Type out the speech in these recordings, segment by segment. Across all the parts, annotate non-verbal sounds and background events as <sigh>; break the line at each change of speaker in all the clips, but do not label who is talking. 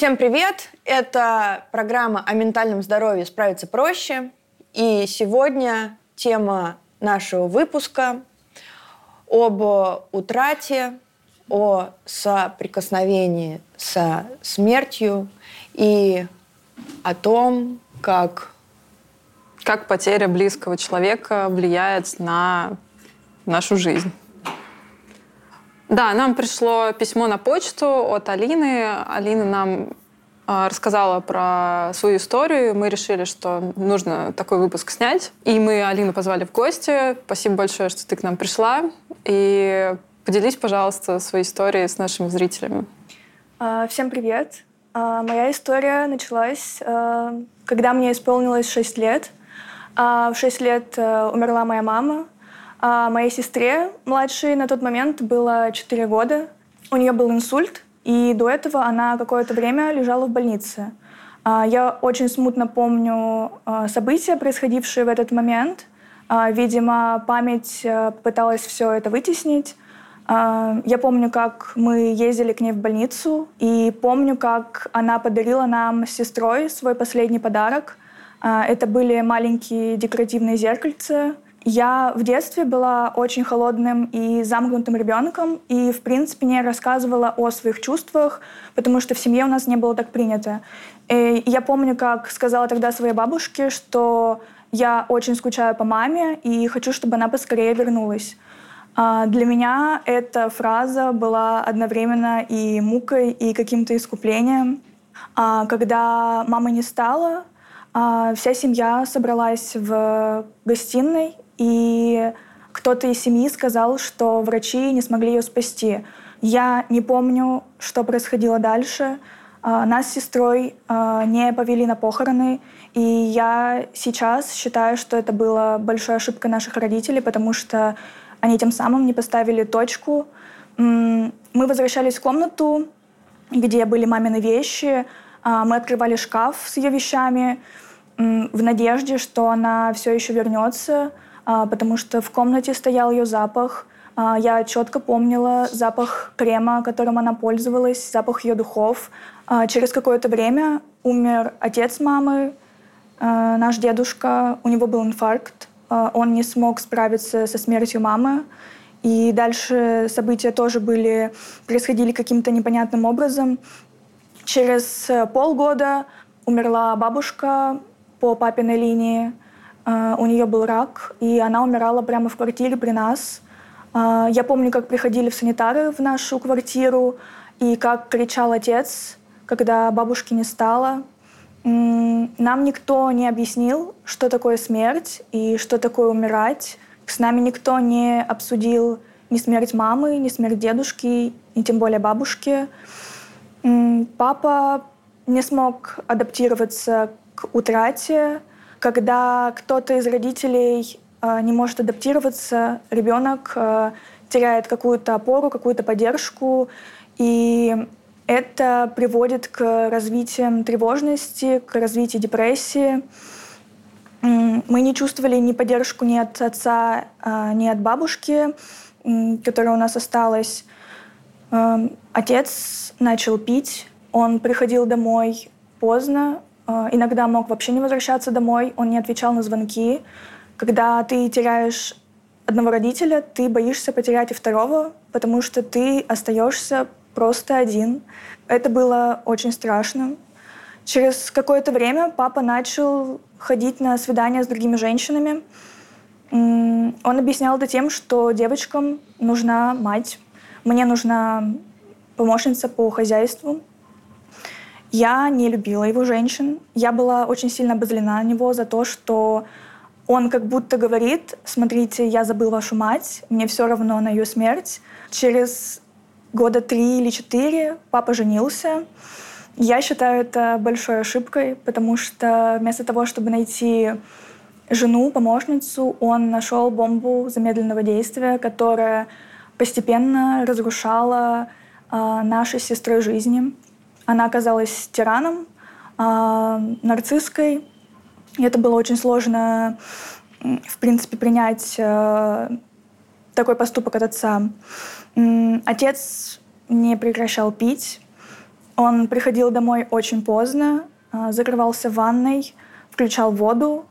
Всем привет! Это программа о ментальном здоровье «Справиться проще». И сегодня тема нашего выпуска об утрате, о соприкосновении со смертью и о том, как...
Как потеря близкого человека влияет на нашу жизнь. Да, нам пришло письмо на почту от Алины. Алина нам рассказала про свою историю. Мы решили, что нужно такой выпуск снять. И мы Алину позвали в гости. Спасибо большое, что ты к нам пришла. И поделись, пожалуйста, своей историей с нашими зрителями.
А, всем привет. А, моя история началась, когда мне исполнилось 6 лет. В 6 лет э, умерла моя мама. А моей сестре младшей на тот момент было 4 года. У нее был инсульт, и до этого она какое-то время лежала в больнице. А, я очень смутно помню а, события, происходившие в этот момент. А, видимо, память э, пыталась все это вытеснить. Я помню, как мы ездили к ней в больницу, и помню, как она подарила нам с сестрой свой последний подарок. Это были маленькие декоративные зеркальца — я в детстве была очень холодным и замкнутым ребенком, и, в принципе, не рассказывала о своих чувствах, потому что в семье у нас не было так принято. И я помню, как сказала тогда своей бабушке, что я очень скучаю по маме и хочу, чтобы она поскорее вернулась. А, для меня эта фраза была одновременно и мукой, и каким-то искуплением. А, когда мамы не стало, а, вся семья собралась в гостиной и кто-то из семьи сказал, что врачи не смогли ее спасти. Я не помню, что происходило дальше. А, нас с сестрой а, не повели на похороны, и я сейчас считаю, что это была большая ошибка наших родителей, потому что они тем самым не поставили точку. Мы возвращались в комнату, где были мамины вещи, а, мы открывали шкаф с ее вещами в надежде, что она все еще вернется. А, потому что в комнате стоял ее запах. А, я четко помнила запах крема, которым она пользовалась, запах ее духов. А, через какое-то время умер отец мамы, наш дедушка, у него был инфаркт, он не смог справиться со смертью мамы. И дальше события тоже были, происходили каким-то непонятным образом. Через полгода умерла бабушка по папиной линии. А, у нее был рак, и она умирала прямо в квартире при нас. А, я помню, как приходили в санитары в нашу квартиру, и как кричал отец, когда бабушки не стало. Нам никто не объяснил, что такое смерть и что такое умирать. С нами никто не обсудил ни смерть мамы, ни смерть дедушки, и тем более бабушки. Папа не смог адаптироваться к утрате, когда кто-то из родителей э, не может адаптироваться, ребенок э, теряет какую-то опору, какую-то поддержку, и это приводит к развитию тревожности, к развитию депрессии. Мы не чувствовали ни поддержку ни от отца, э, ни от бабушки, которая у нас осталась. Отец начал пить, он приходил домой поздно, а, иногда мог вообще не возвращаться домой, он не отвечал на звонки. Когда ты теряешь одного родителя, ты боишься потерять и второго, потому что ты остаешься просто один. Это было очень страшно. Через какое-то время папа начал ходить на свидания с другими женщинами. Он объяснял это тем, что девочкам нужна мать, мне нужна помощница по хозяйству. Я не любила его женщин. Я была очень сильно обозлена на него за то, что он как будто говорит, смотрите, я забыл вашу мать, мне все равно на ее смерть. Через года три или четыре папа женился. Я считаю это большой ошибкой, потому что вместо того, чтобы найти жену, помощницу, он нашел бомбу замедленного действия, которая постепенно разрушала э, наши с сестрой жизни. Она оказалась тираном, э, нарциской. И это было очень сложно, в принципе, принять э, такой поступок от отца. Отец не прекращал пить. Он приходил домой очень поздно, а, закрывался в ванной, включал воду,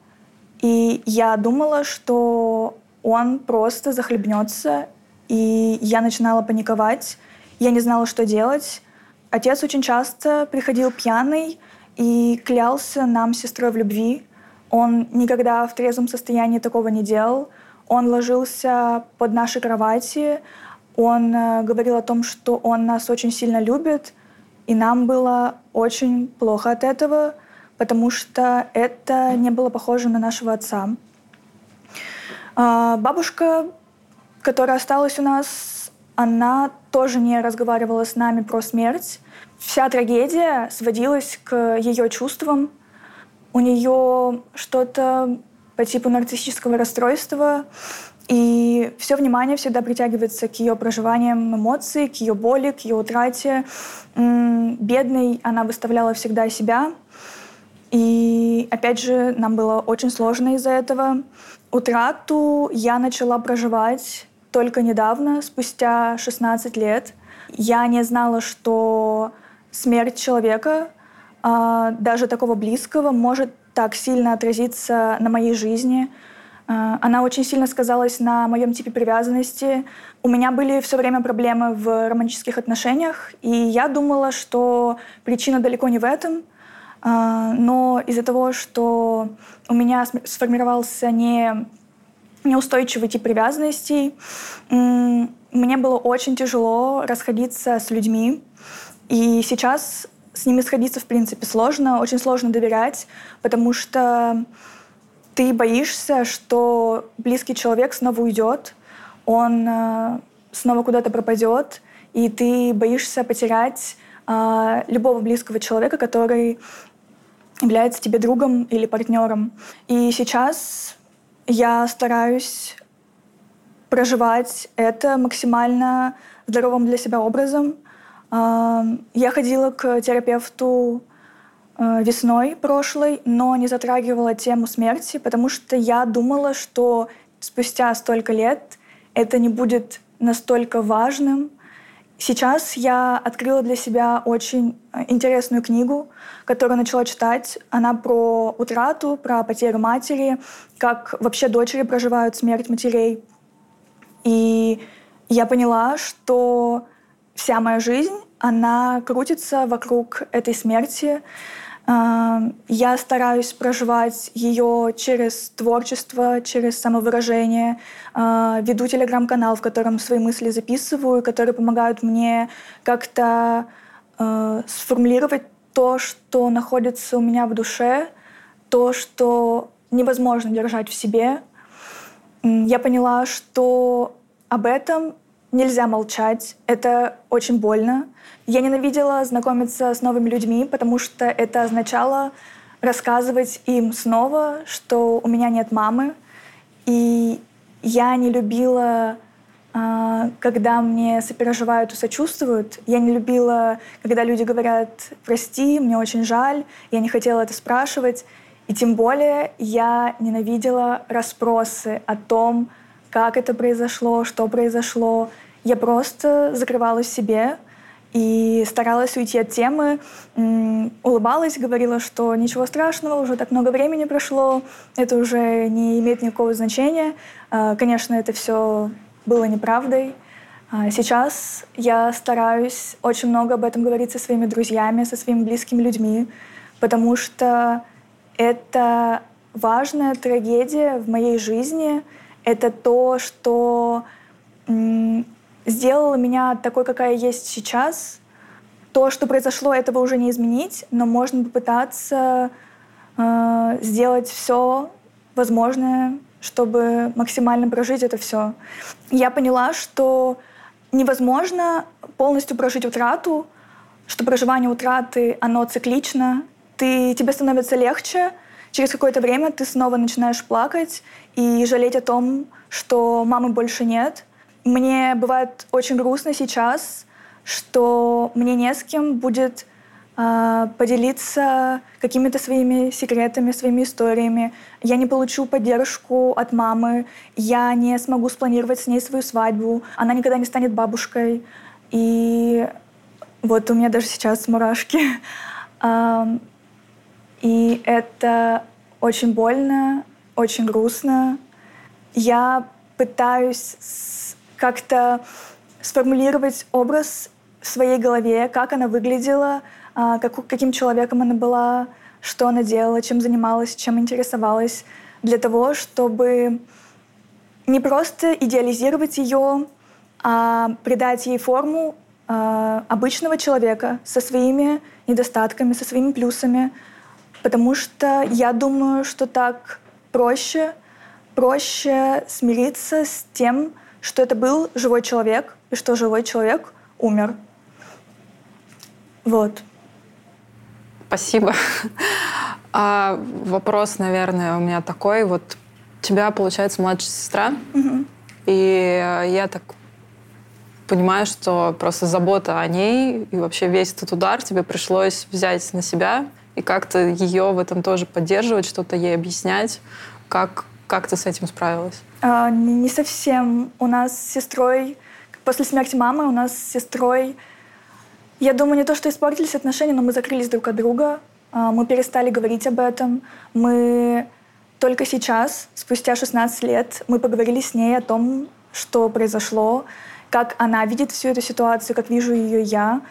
и я думала, что он просто захлебнется, и я начинала паниковать. Я не знала, что делать. Отец очень часто приходил пьяный и клялся нам с сестрой в любви. Он никогда в трезвом состоянии такого не делал. Он ложился под наши кровати, он э, говорил о том, что он нас очень сильно любит, и нам было очень плохо от этого, потому что это не было похоже на нашего отца. А, бабушка, которая осталась у нас, она тоже не разговаривала с нами про смерть. Вся трагедия сводилась к ее чувствам. У нее что-то по типу нарциссического расстройства, и все внимание всегда притягивается к ее проживаниям эмоций, к ее боли, к ее утрате. Бедной она выставляла всегда себя. И опять же, нам было очень сложно из-за этого. Утрату я начала проживать только недавно, спустя 16 лет. Я не знала, что смерть человека, а, даже такого близкого, может так сильно отразиться на моей жизни, а, она очень сильно сказалась на моем типе привязанности. У меня были все время проблемы в романтических отношениях, и я думала, что причина далеко не в этом. А, но из-за того, что у меня сформировался не неустойчивый тип привязанностей, мне было очень тяжело расходиться с людьми. И сейчас с ними сходиться, в принципе, сложно. Очень сложно доверять, потому что ты боишься, что близкий человек снова уйдет, он э, снова куда-то пропадет, и ты боишься потерять э, любого близкого человека, который является тебе другом или партнером. И сейчас я стараюсь проживать это максимально здоровым для себя образом. Я ходила к терапевту Э, весной прошлой, но не затрагивала тему смерти, потому что я думала, что спустя столько лет это не будет настолько важным. Сейчас я открыла для себя очень э, интересную книгу, которую начала читать. Она про утрату, про потерю матери, как вообще дочери проживают смерть матерей. И я поняла, что вся моя жизнь, она крутится вокруг этой смерти. Я стараюсь проживать ее через творчество, через самовыражение. А, веду телеграм-канал, в котором свои мысли записываю, которые помогают мне как-то а, сформулировать то, что находится у меня в душе, то, что невозможно держать в себе. Я поняла, что об этом нельзя молчать. Это очень больно. Я ненавидела знакомиться с новыми людьми, потому что это означало рассказывать им снова, что у меня нет мамы. И я не любила, а, когда мне сопереживают и сочувствуют. Я не любила, когда люди говорят «прости, мне очень жаль», я не хотела это спрашивать. И тем более я ненавидела расспросы о том, как это произошло, что произошло. Я просто закрывалась себе, и старалась уйти от темы, улыбалась, говорила, что ничего страшного, уже так много времени прошло, это уже не имеет никакого значения. А, конечно, это все было неправдой. А, сейчас я стараюсь очень много об этом говорить со своими друзьями, со своими близкими людьми, потому что это важная трагедия в моей жизни. Это то, что сделала меня такой, какая есть сейчас. То, что произошло, этого уже не изменить, но можно попытаться э, сделать все возможное, чтобы максимально прожить это все. Я поняла, что невозможно полностью прожить утрату, что проживание утраты, оно циклично. Ты, тебе становится легче, через какое-то время ты снова начинаешь плакать и жалеть о том, что мамы больше нет — мне бывает очень грустно сейчас, что мне не с кем будет э, поделиться какими-то своими секретами, своими историями. Я не получу поддержку от мамы, я не смогу спланировать с ней свою свадьбу, она никогда не станет бабушкой. И Вот у меня даже сейчас мурашки. <laughs> И это очень больно, очень грустно. Я пытаюсь как-то сформулировать образ в своей голове, как она выглядела, а, как, каким человеком она была, что она делала, чем занималась, чем интересовалась, для того, чтобы не просто идеализировать ее, а придать ей форму э, обычного человека со своими недостатками, со своими плюсами, потому что я думаю, что так проще, проще смириться с тем, что это был живой человек и что живой человек умер. Вот.
Спасибо. А вопрос, наверное, у меня такой. Вот тебя, получается, младшая сестра.
Угу.
И я так понимаю, что просто забота о ней и вообще весь этот удар тебе пришлось взять на себя и как-то ее в этом тоже поддерживать, что-то ей объяснять. Как, как ты с этим справилась?
А, не совсем. У нас с сестрой, после смерти мамы, у нас с сестрой, я думаю, не то, что испортились отношения, но мы закрылись друг от друга. А, мы перестали говорить об этом. Мы только сейчас, спустя 16 лет, мы поговорили с ней о том, что произошло, как она видит всю эту ситуацию, как вижу ее я.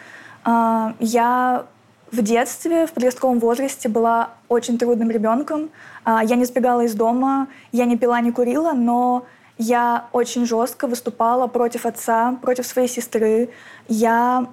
А, я в детстве, в подростковом возрасте была очень трудным ребенком. А, я не сбегала из дома, я не пила, не курила, но я очень жестко выступала против отца, против своей сестры. Я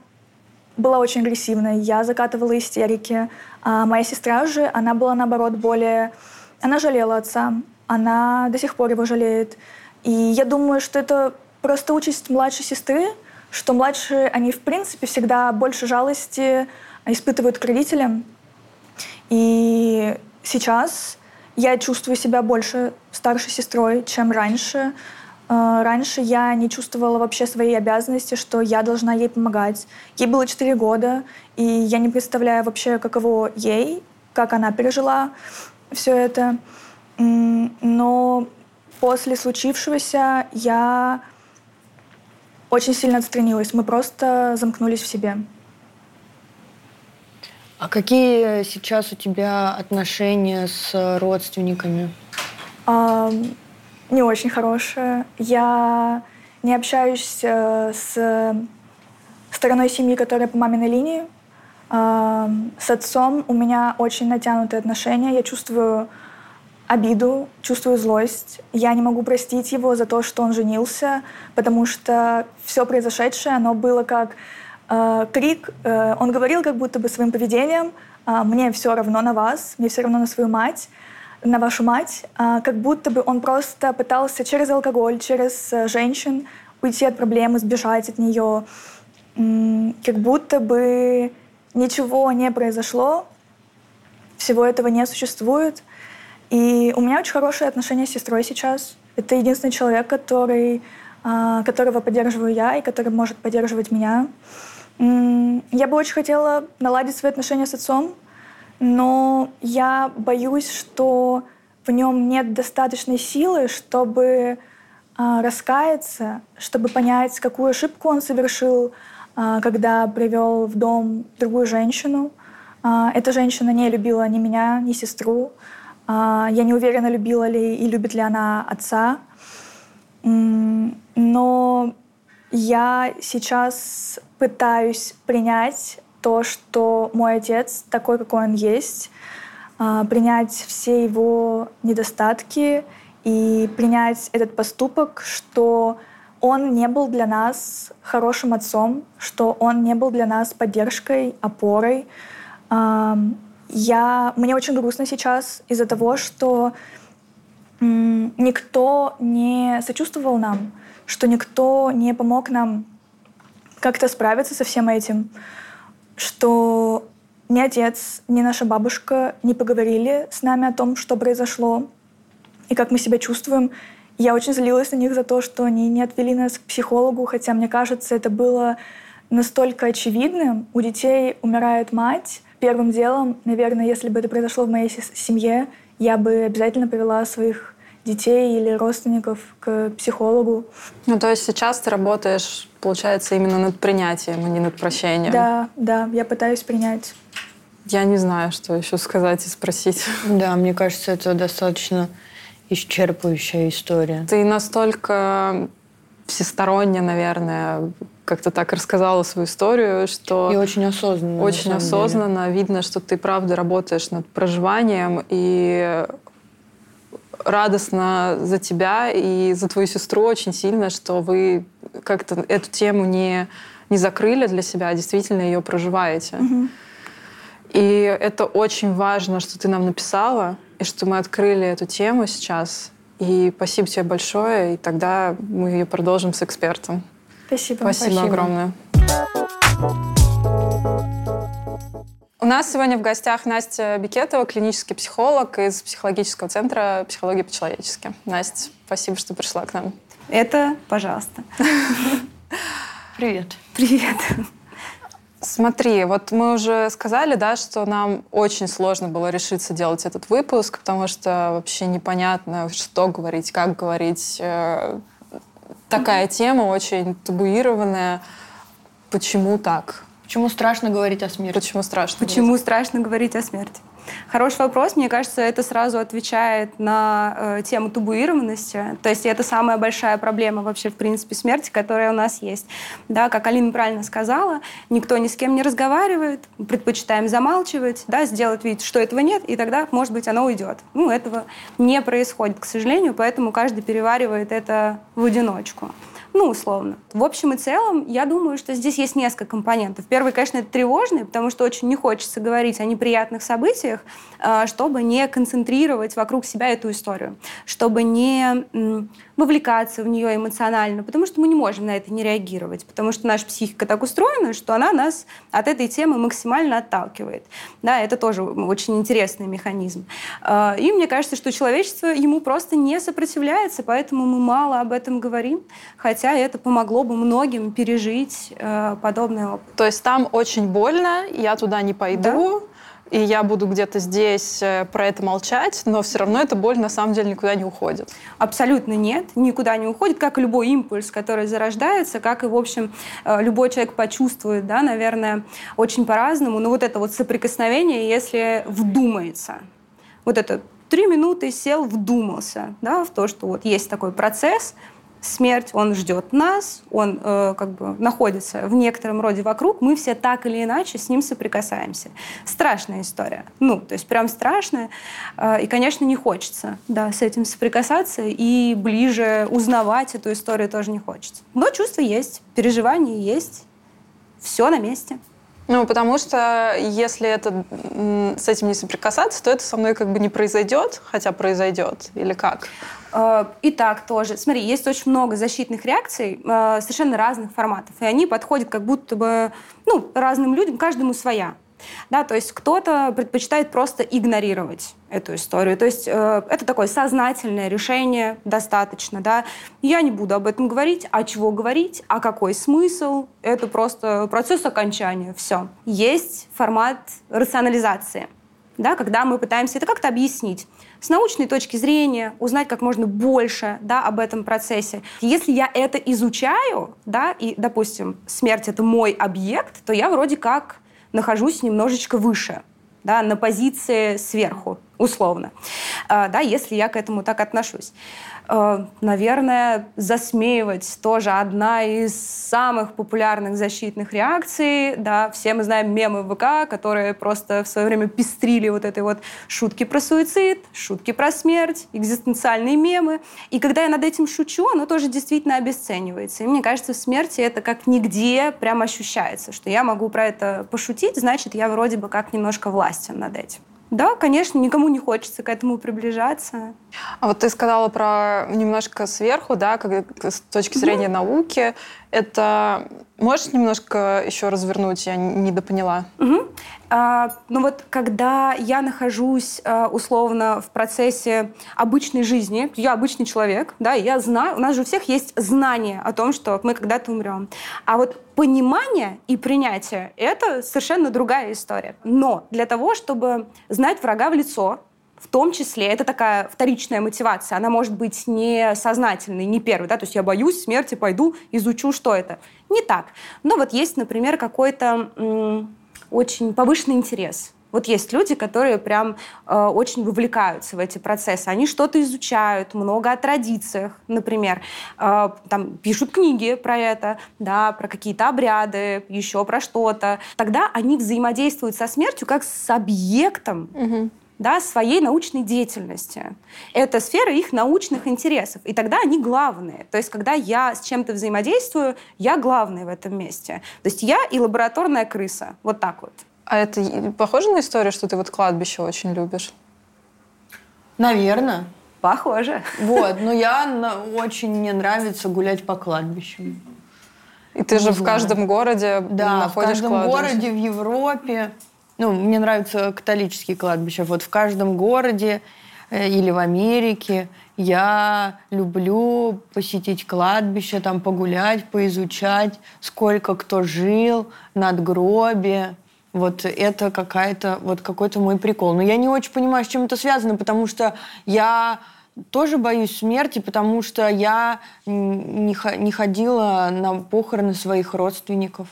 была очень агрессивной, я закатывала истерики. А моя сестра же, она была наоборот более... Она жалела отца, она до сих пор его жалеет. И я думаю, что это просто участь младшей сестры, что младшие, они в принципе всегда больше жалости испытывают к родителям. И сейчас я чувствую себя больше старшей сестрой, чем раньше. А, раньше я не чувствовала вообще своей обязанности, что я должна ей помогать. Ей было 4 года, и я не представляю вообще, каково ей, как она пережила все это. Но после случившегося я очень сильно отстранилась. Мы просто замкнулись в себе.
А какие сейчас у тебя отношения с родственниками?
А, не очень хорошие. Я не общаюсь э, с стороной семьи, которая по маминой линии. А, с отцом у меня очень натянутые отношения. Я чувствую обиду, чувствую злость. Я не могу простить его за то, что он женился, потому что все произошедшее, оно было как крик. Э, он говорил как будто бы своим поведением, э, мне все равно на вас, мне все равно на свою мать, на вашу мать, э, как будто бы он просто пытался через алкоголь, через э, женщин уйти от проблемы, сбежать от нее, э, как будто бы ничего не произошло, всего этого не существует. И у меня очень хорошие отношения с сестрой сейчас. Это единственный человек, который, э, которого поддерживаю я и который может поддерживать меня. Я бы очень хотела наладить свои отношения с отцом, но я боюсь, что в нем нет достаточной силы, чтобы э, раскаяться, чтобы понять, какую ошибку он совершил, э, когда привел в дом другую женщину. Э, эта женщина не любила ни меня, ни сестру. Я не уверена, любила ли и любит ли она отца. Но я сейчас пытаюсь принять то, что мой отец такой, какой он есть, а, принять все его недостатки и принять этот поступок, что он не был для нас хорошим отцом, что он не был для нас поддержкой, опорой. Я, мне очень грустно сейчас из-за того, что никто не сочувствовал нам, что никто не помог нам как-то справиться со всем этим, что ни отец, ни наша бабушка не поговорили с нами о том, что произошло и как мы себя чувствуем. Я очень злилась на них за то, что они не отвели нас к психологу, хотя, мне кажется, это было настолько очевидным. У детей умирает мать. Первым делом, наверное, если бы это произошло в моей семье, я бы обязательно повела своих детей или родственников к психологу.
Ну, то есть сейчас ты работаешь, получается, именно над принятием, а не над прощением.
Да, да, я пытаюсь принять.
Я не знаю, что еще сказать и спросить.
Да, мне кажется, это достаточно исчерпывающая история.
Ты настолько всесторонне, наверное, как-то так рассказала свою историю, что...
И очень осознанно.
Очень осознанно. Деле. Видно, что ты правда работаешь над проживанием и радостно за тебя и за твою сестру очень сильно, что вы как-то эту тему не, не закрыли для себя, а действительно ее проживаете.
Угу.
И это очень важно, что ты нам написала, и что мы открыли эту тему сейчас. И спасибо тебе большое, и тогда мы ее продолжим с экспертом.
Спасибо.
Спасибо, спасибо. огромное. У нас сегодня в гостях Настя Бикетова, клинический психолог из психологического центра «Психология по-человечески». Настя, спасибо, что пришла к нам.
Это, пожалуйста.
Привет.
Привет.
Смотри, вот мы уже сказали, да, что нам очень сложно было решиться делать этот выпуск, потому что вообще непонятно, что говорить, как говорить. Э, такая тема очень табуированная. Почему так?
Почему страшно говорить о смерти?
Почему страшно?
Почему говорить? страшно говорить о смерти? Хороший вопрос. Мне кажется, это сразу отвечает на э, тему табуированности. То есть это самая большая проблема вообще, в принципе, смерти, которая у нас есть. Да, как Алина правильно сказала, никто ни с кем не разговаривает, предпочитаем замалчивать, да, сделать вид, что этого нет, и тогда, может быть, оно уйдет. Ну, этого не происходит, к сожалению, поэтому каждый переваривает это в одиночку. Ну, условно. В общем и целом, я думаю, что здесь есть несколько компонентов. Первый, конечно, это тревожный, потому что очень не хочется говорить о неприятных событиях, а, чтобы не концентрировать вокруг себя эту историю, чтобы не вовлекаться в нее эмоционально, потому что мы не можем на это не реагировать, потому что наша психика так устроена, что она нас от этой темы максимально отталкивает. Да, это тоже очень интересный механизм. А, и мне кажется, что человечество ему просто не сопротивляется, поэтому мы мало об этом говорим, хотя это помогло бы многим пережить э, подобный опыт.
То есть там очень больно, я туда не пойду, да? И я буду где-то здесь э, про это молчать, но все равно эта боль на самом деле никуда не уходит.
Абсолютно нет, никуда не уходит, как и любой импульс, который зарождается, как и, в общем, э, любой человек почувствует, да, наверное, очень по-разному. Но вот это вот соприкосновение, если вдумается, вот это три минуты сел, вдумался, да, в то, что вот есть такой процесс, смерть, он ждет нас, он э, как бы находится в некотором роде вокруг, мы все так или иначе с ним соприкасаемся. Страшная история. Ну, то есть прям страшная. Э, и, конечно, не хочется да, с этим соприкасаться, и ближе узнавать эту историю тоже не хочется. Но чувства есть, переживания есть, все на месте.
Ну, потому что если это, с этим не соприкасаться, то это со мной как бы не произойдет, хотя произойдет, или как?
Э, и так тоже. Смотри, есть очень много защитных реакций э, совершенно разных форматов, и они подходят как будто бы ну, разным людям, каждому своя. Да, то есть кто-то предпочитает просто игнорировать эту историю. То есть э, это такое сознательное решение, достаточно. Да? Я не буду об этом говорить. А чего говорить? А какой смысл? Это просто процесс окончания. Все. Есть формат рационализации, да, когда мы пытаемся это как-то объяснить с научной точки зрения, узнать как можно больше да, об этом процессе. Если я это изучаю, да, и, допустим, смерть — это мой объект, то я вроде как нахожусь немножечко выше, да, на позиции сверху, условно, а, да, если я к этому так отношусь. Э, наверное, засмеивать тоже одна из самых популярных защитных реакций. Да, все мы знаем мемы ВК, которые просто в свое время пестрили вот этой вот шутки про суицид, шутки про смерть, экзистенциальные мемы. И когда я над этим шучу, оно тоже действительно обесценивается. И мне кажется, в смерти это как нигде прям ощущается, что я могу про это пошутить, значит, я вроде бы как немножко властен над этим. Да, конечно, никому не хочется к этому приближаться.
А вот ты сказала про немножко сверху, да, как, с точки зрения mm-hmm. науки. Это можешь немножко еще развернуть? Я не допоняла.
Угу. А, ну вот, когда я нахожусь а, условно в процессе обычной жизни, я обычный человек, да, я знаю, у нас же у всех есть знание о том, что мы когда-то умрем. А вот понимание и принятие — это совершенно другая история. Но для того, чтобы знать врага в лицо, в том числе, это такая вторичная мотивация, она может быть не сознательной, не первой, да, то есть я боюсь смерти, пойду, изучу, что это. Не так. Но вот есть, например, какой-то м- очень повышенный интерес. Вот есть люди, которые прям э, очень вовлекаются в эти процессы. Они что-то изучают, много о традициях, например. Э, там пишут книги про это, да, про какие-то обряды, еще про что-то. Тогда они взаимодействуют со смертью как с объектом. Угу да, своей научной деятельности. Это сфера их научных интересов. И тогда они главные. То есть, когда я с чем-то взаимодействую, я главный в этом месте. То есть я и лабораторная крыса. Вот так вот.
А это похоже на историю, что ты вот кладбище очень любишь?
Наверное.
Похоже.
Вот, но я очень мне нравится гулять по кладбищам.
И ты же в каждом городе
да,
находишь
в каждом
кладбище.
городе в Европе ну, мне нравятся католические кладбища. Вот в каждом городе э, или в Америке я люблю посетить кладбище, там погулять, поизучать, сколько кто жил, надгробие. Вот это какая-то, вот какой-то мой прикол. Но я не очень понимаю, с чем это связано, потому что я тоже боюсь смерти, потому что я не ходила на похороны своих родственников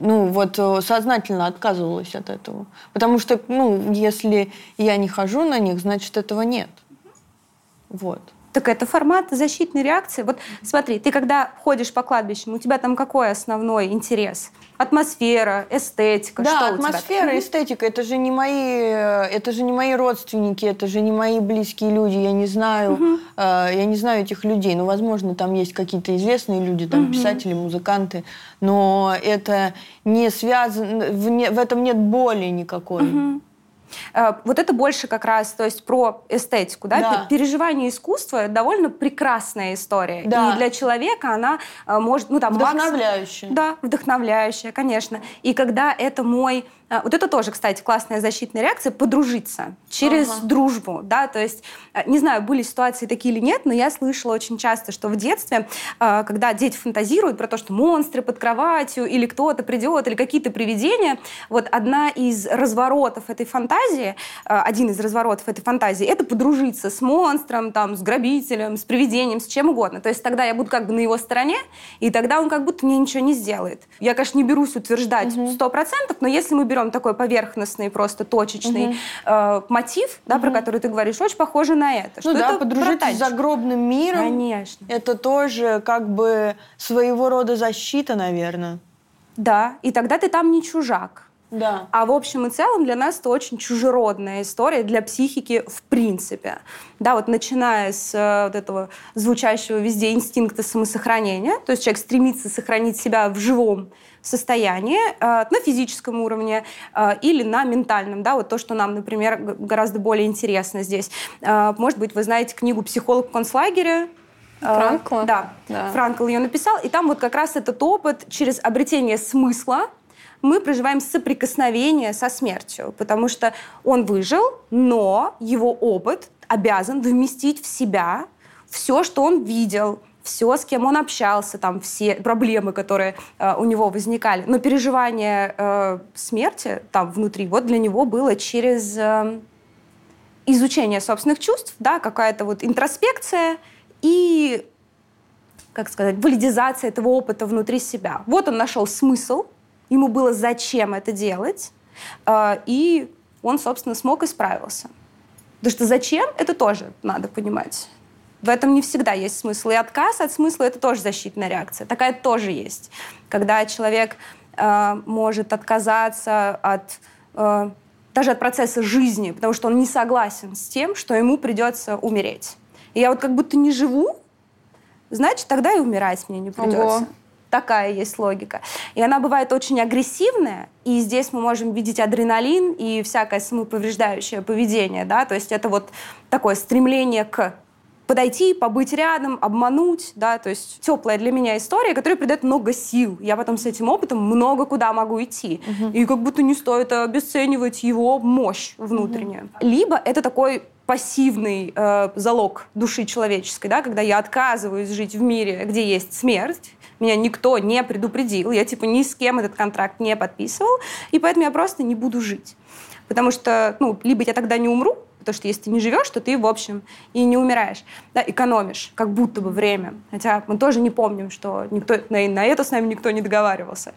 ну, вот э, сознательно отказывалась от этого. Потому что, ну, если я не хожу на них, значит, этого нет. Вот.
Так это формат защитной реакции. Вот смотри, ты когда ходишь по кладбищам, у тебя там какой основной интерес? Атмосфера, эстетика,
да,
что
атмосфера,
у тебя?
эстетика. Это же не мои, это же не мои родственники, это же не мои близкие люди. Я не знаю, угу. э, я не знаю этих людей. Ну, возможно, там есть какие-то известные люди, там угу. писатели, музыканты, но это не связано, в, не, в этом нет боли никакой.
Угу. Э, вот это больше как раз, то есть про эстетику, да?
да.
Переживание искусства довольно прекрасная история. Да. И для человека она э, может, ну там
вдохновляющая.
Макс... Да, вдохновляющая, конечно. И когда это мой вот это тоже, кстати, классная защитная реакция подружиться через ага. дружбу, да, то есть а, не знаю, были ситуации такие или нет, но я слышала очень часто, что в детстве, а, когда дети фантазируют про то, что монстры под кроватью или кто-то придет или какие-то привидения, вот одна из разворотов этой фантазии, один из разворотов этой фантазии, это подружиться с монстром, там, с грабителем, с привидением, с чем угодно. То есть тогда я буду как бы на его стороне, и тогда он как будто мне ничего не сделает. Я, конечно, не берусь утверждать сто процентов, но если мы берем берем такой поверхностный, просто точечный угу. э, мотив, да, угу. про который ты говоришь, очень похоже на это.
Ну что да, это подружиться с загробным миром.
Конечно.
Это тоже как бы своего рода защита, наверное.
Да, и тогда ты там не чужак.
Да.
А в общем и целом для нас это очень чужеродная история для психики в принципе. Да, вот начиная с э, вот этого звучащего везде инстинкта самосохранения, то есть человек стремится сохранить себя в живом состояние э, на физическом уровне э, или на ментальном, да, вот то, что нам, например, гораздо более интересно здесь. Э, может быть, вы знаете книгу «Психолог в концлагере»,
Франкла?
Да, да. Франкл ее написал. И там вот как раз этот опыт через обретение смысла мы проживаем соприкосновение со смертью, потому что он выжил, но его опыт обязан вместить в себя все, что он видел, все, с кем он общался, там все проблемы, которые э, у него возникали. Но переживание э, смерти там внутри, вот для него было через э, изучение собственных чувств, да, какая-то вот интроспекция и, как сказать, валидизация этого опыта внутри себя. Вот он нашел смысл, ему было зачем это делать, э, и он, собственно, смог и справился. Потому что зачем, это тоже надо понимать. В этом не всегда есть смысл. И отказ от смысла — это тоже защитная реакция. Такая тоже есть. Когда человек э, может отказаться от э, даже от процесса жизни, потому что он не согласен с тем, что ему придется умереть. И я вот как будто не живу, значит, тогда и умирать мне не придется. Ого. Такая есть логика. И она бывает очень агрессивная, и здесь мы можем видеть адреналин и всякое самоповреждающее поведение, да, то есть это вот такое стремление к подойти, побыть рядом, обмануть, да, то есть теплая для меня история, которая придает много сил. Я потом с этим опытом много куда могу идти. Угу. И как будто не стоит обесценивать его мощь внутреннюю. Угу. Либо это такой пассивный э, залог души человеческой, да, когда я отказываюсь жить в мире, где есть смерть, меня никто не предупредил, я типа ни с кем этот контракт не подписывал, и поэтому я просто не буду жить. Потому что, ну, либо я тогда не умру, Потому что если ты не живешь, то ты, в общем, и не умираешь. Да, экономишь, как будто бы время. Хотя мы тоже не помним, что никто, на, на это с нами никто не договаривался.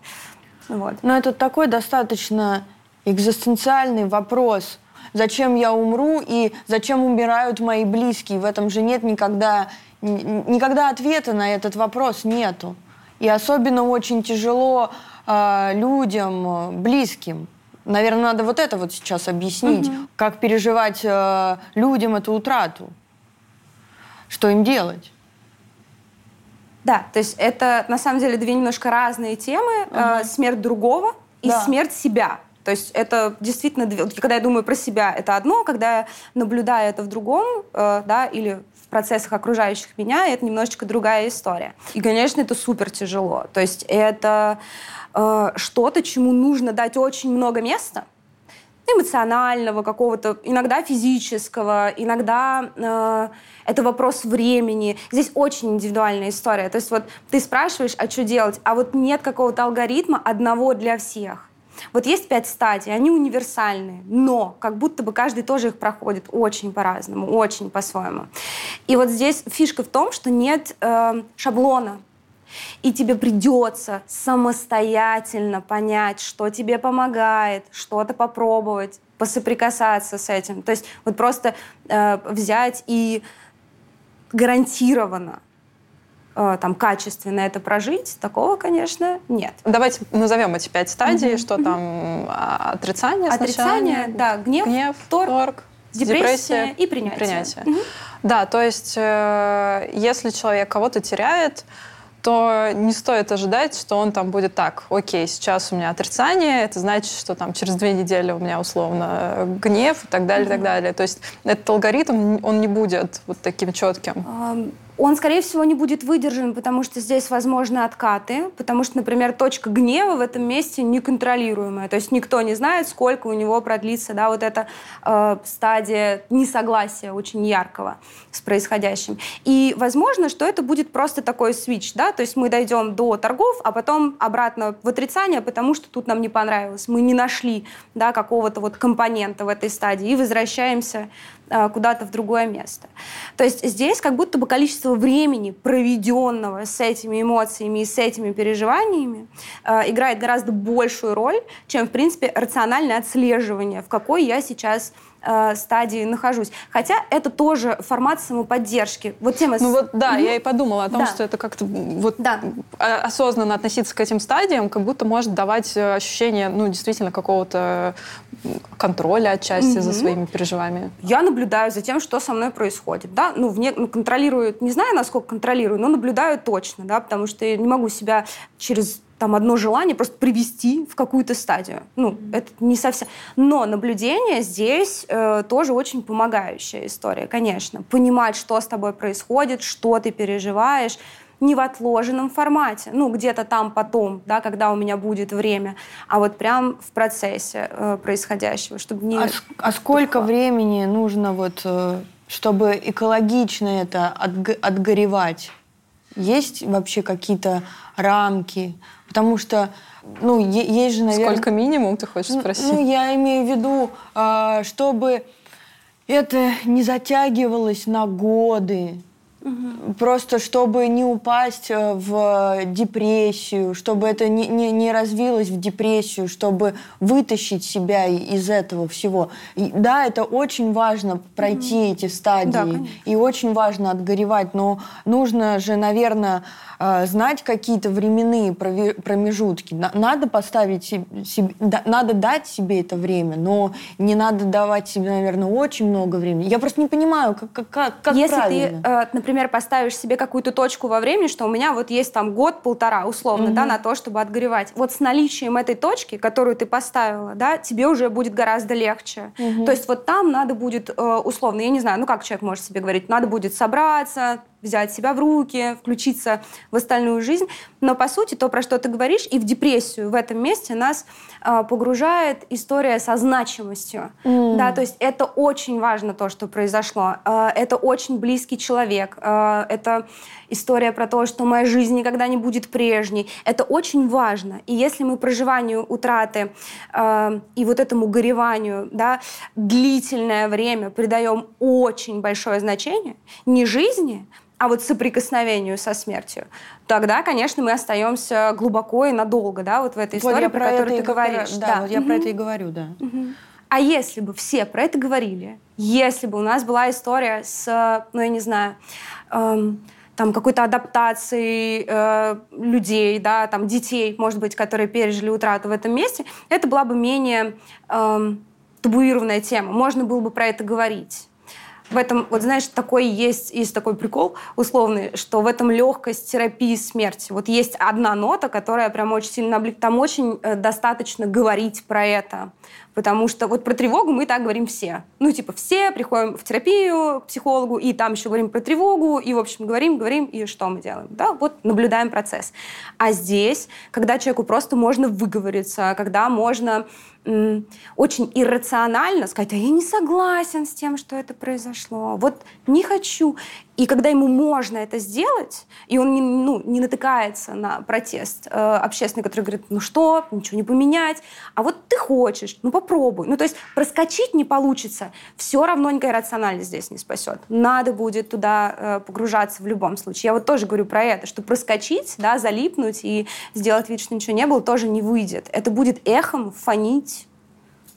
Вот. Но это такой достаточно экзистенциальный вопрос. Зачем я умру и зачем умирают мои близкие? В этом же нет никогда, никогда ответа на этот вопрос нету. И особенно очень тяжело э, людям, близким. Наверное, надо вот это вот сейчас объяснить, угу. как переживать э, людям эту утрату, что им делать.
Да, то есть это на самом деле две немножко разные темы. Угу. Э, смерть другого и да. смерть себя. То есть это действительно, когда я думаю про себя, это одно, когда я наблюдаю это в другом, э, да, или процессах окружающих меня, это немножечко другая история. И, конечно, это супер тяжело. То есть это э, что-то, чему нужно дать очень много места, эмоционального какого-то, иногда физического, иногда э, это вопрос времени. Здесь очень индивидуальная история. То есть вот ты спрашиваешь, а что делать, а вот нет какого-то алгоритма одного для всех. Вот есть пять стадий, они универсальные, но как будто бы каждый тоже их проходит очень по-разному, очень по-своему. И вот здесь фишка в том, что нет э, шаблона и тебе придется самостоятельно понять, что тебе помогает, что-то попробовать, посоприкасаться с этим. То есть вот просто э, взять и гарантированно там качественно это прожить, такого, конечно, нет.
Давайте назовем эти пять стадий, mm-hmm. что там отрицание,
отрицание, да, гнев,
гнев
торг,
торг
депрессия, депрессия и принятие.
принятие. Mm-hmm. Да, то есть э, если человек кого-то теряет, то не стоит ожидать, что он там будет так, окей, сейчас у меня отрицание, это значит, что там через две недели у меня условно гнев и так далее, mm-hmm. и так далее. То есть этот алгоритм, он не будет вот таким четким.
Он, скорее всего, не будет выдержан, потому что здесь возможны откаты, потому что, например, точка гнева в этом месте неконтролируемая. То есть никто не знает, сколько у него продлится да, вот эта э, стадия несогласия очень яркого с происходящим. И возможно, что это будет просто такой свич, да, то есть мы дойдем до торгов, а потом обратно в отрицание, потому что тут нам не понравилось, мы не нашли да, какого-то вот компонента в этой стадии и возвращаемся куда-то в другое место. То есть здесь как будто бы количество времени, проведенного с этими эмоциями и с этими переживаниями, э, играет гораздо большую роль, чем, в принципе, рациональное отслеживание, в какой я сейчас э, стадии нахожусь. Хотя это тоже формат самоподдержки.
Вот тема... Ну вот да, угу. я и подумала о том, да. что это как-то вот да. осознанно относиться к этим стадиям, как будто может давать э, ощущение, ну, действительно, какого-то контроля отчасти угу. за своими переживаниями.
Я наблюдаю за тем, что со мной происходит, да, ну, вне, ну, контролирую, не знаю, насколько контролирую, но наблюдаю точно, да, потому что я не могу себя через там одно желание просто привести в какую-то стадию. Ну, mm-hmm. это не совсем. Но наблюдение здесь э, тоже очень помогающая история, конечно. Понимать, что с тобой происходит, что ты переживаешь, не в отложенном формате, ну, где-то там потом, да, когда у меня будет время, а вот прям в процессе э, происходящего, чтобы не...
А, а сколько времени нужно вот, э, чтобы экологично это отг- отгоревать? Есть вообще какие-то рамки? Потому что, ну, есть же, наверное...
Сколько минимум, ты хочешь спросить?
Ну, я имею в виду, а, чтобы это не затягивалось на годы. Угу. Просто чтобы не упасть э, в депрессию, чтобы это не, не, не развилось в депрессию, чтобы вытащить себя из этого всего. И, да, это очень важно пройти угу. эти стадии. Да, и очень важно отгоревать, но нужно же, наверное, знать какие-то временные промежутки. Надо поставить себе, надо дать себе это время, но не надо давать себе, наверное, очень много времени. Я просто не понимаю, как, как, как
Если
правильно.
ты, э, например, например, поставишь себе какую-то точку во времени, что у меня вот есть там год-полтора, условно, угу. да, на то, чтобы отгоревать. Вот с наличием этой точки, которую ты поставила, да, тебе уже будет гораздо легче. Угу. То есть вот там надо будет, э, условно, я не знаю, ну как человек может себе говорить, надо будет собраться, взять себя в руки, включиться в остальную жизнь. Но, по сути, то, про что ты говоришь, и в депрессию в этом месте нас э, погружает история со значимостью. Mm. Да, то есть это очень важно, то, что произошло. Э, это очень близкий человек. Э, это история про то, что моя жизнь никогда не будет прежней. Это очень важно. И если мы проживанию утраты э, и вот этому гореванию да, длительное время придаем очень большое значение, не жизни, а вот соприкосновению со смертью, тогда, конечно, мы остаемся глубоко и надолго, да, вот в этой вот истории, про, про которую ты говоришь.
Да, да, вот я угу. про это и говорю, да. Угу.
А если бы все про это говорили, если бы у нас была история с, ну, я не знаю, эм, там какой-то адаптации э, людей, да, там детей, может быть, которые пережили утрату в этом месте, это была бы менее э, табуированная тема. Можно было бы про это говорить. В этом, вот знаешь, такой есть, есть такой прикол условный, что в этом легкость терапии смерти. Вот есть одна нота, которая прям очень сильно облик... Там очень э, достаточно говорить про это. Потому что вот про тревогу мы так говорим все. Ну, типа, все приходим в терапию к психологу, и там еще говорим про тревогу, и, в общем, говорим, говорим, и что мы делаем? Да, вот наблюдаем процесс. А здесь, когда человеку просто можно выговориться, когда можно очень иррационально сказать, а я не согласен с тем, что это произошло, вот не хочу. И когда ему можно это сделать, и он не, ну, не натыкается на протест э, общественный, который говорит, ну что, ничего не поменять, а вот ты хочешь, ну попробуй. Ну то есть проскочить не получится, все равно никакая рациональность здесь не спасет. Надо будет туда э, погружаться в любом случае. Я вот тоже говорю про это, что проскочить, да, залипнуть и сделать вид, что ничего не было, тоже не выйдет. Это будет эхом фонить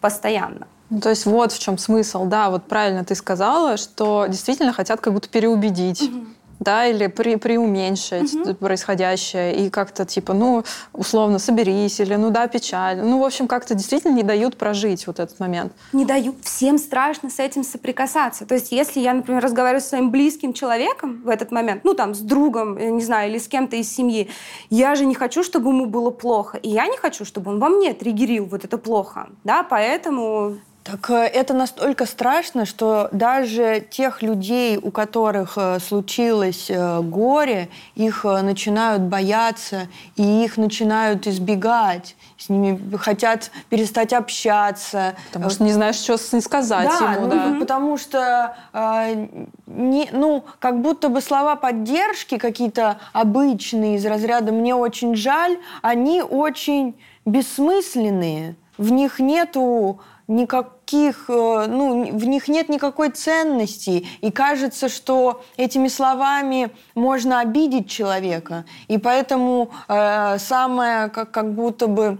постоянно.
Ну, то есть вот в чем смысл, да, вот правильно ты сказала, что действительно хотят как будто переубедить. Угу. Да, или при, преуменьшить угу. происходящее и как-то типа, ну, условно, соберись, или ну да, печаль. Ну, в общем, как-то действительно не дают прожить вот этот момент.
Не дают. Всем страшно с этим соприкасаться. То есть, если я, например, разговариваю с своим близким человеком в этот момент, ну, там, с другом, не знаю, или с кем-то из семьи, я же не хочу, чтобы ему было плохо. И я не хочу, чтобы он во мне триггерил вот это плохо. Да, поэтому
так э, это настолько страшно, что даже тех людей, у которых э, случилось э, горе, их начинают бояться, и их начинают избегать. С ними хотят перестать общаться.
Потому что не знаешь, что сказать
да,
ему.
Ну, да, потому что э, не, ну, как будто бы слова поддержки какие-то обычные из разряда «мне очень жаль», они очень бессмысленные. В них нету никаких, э, ну, в них нет никакой ценности, и кажется, что этими словами можно обидеть человека, и поэтому э, самое как, как будто бы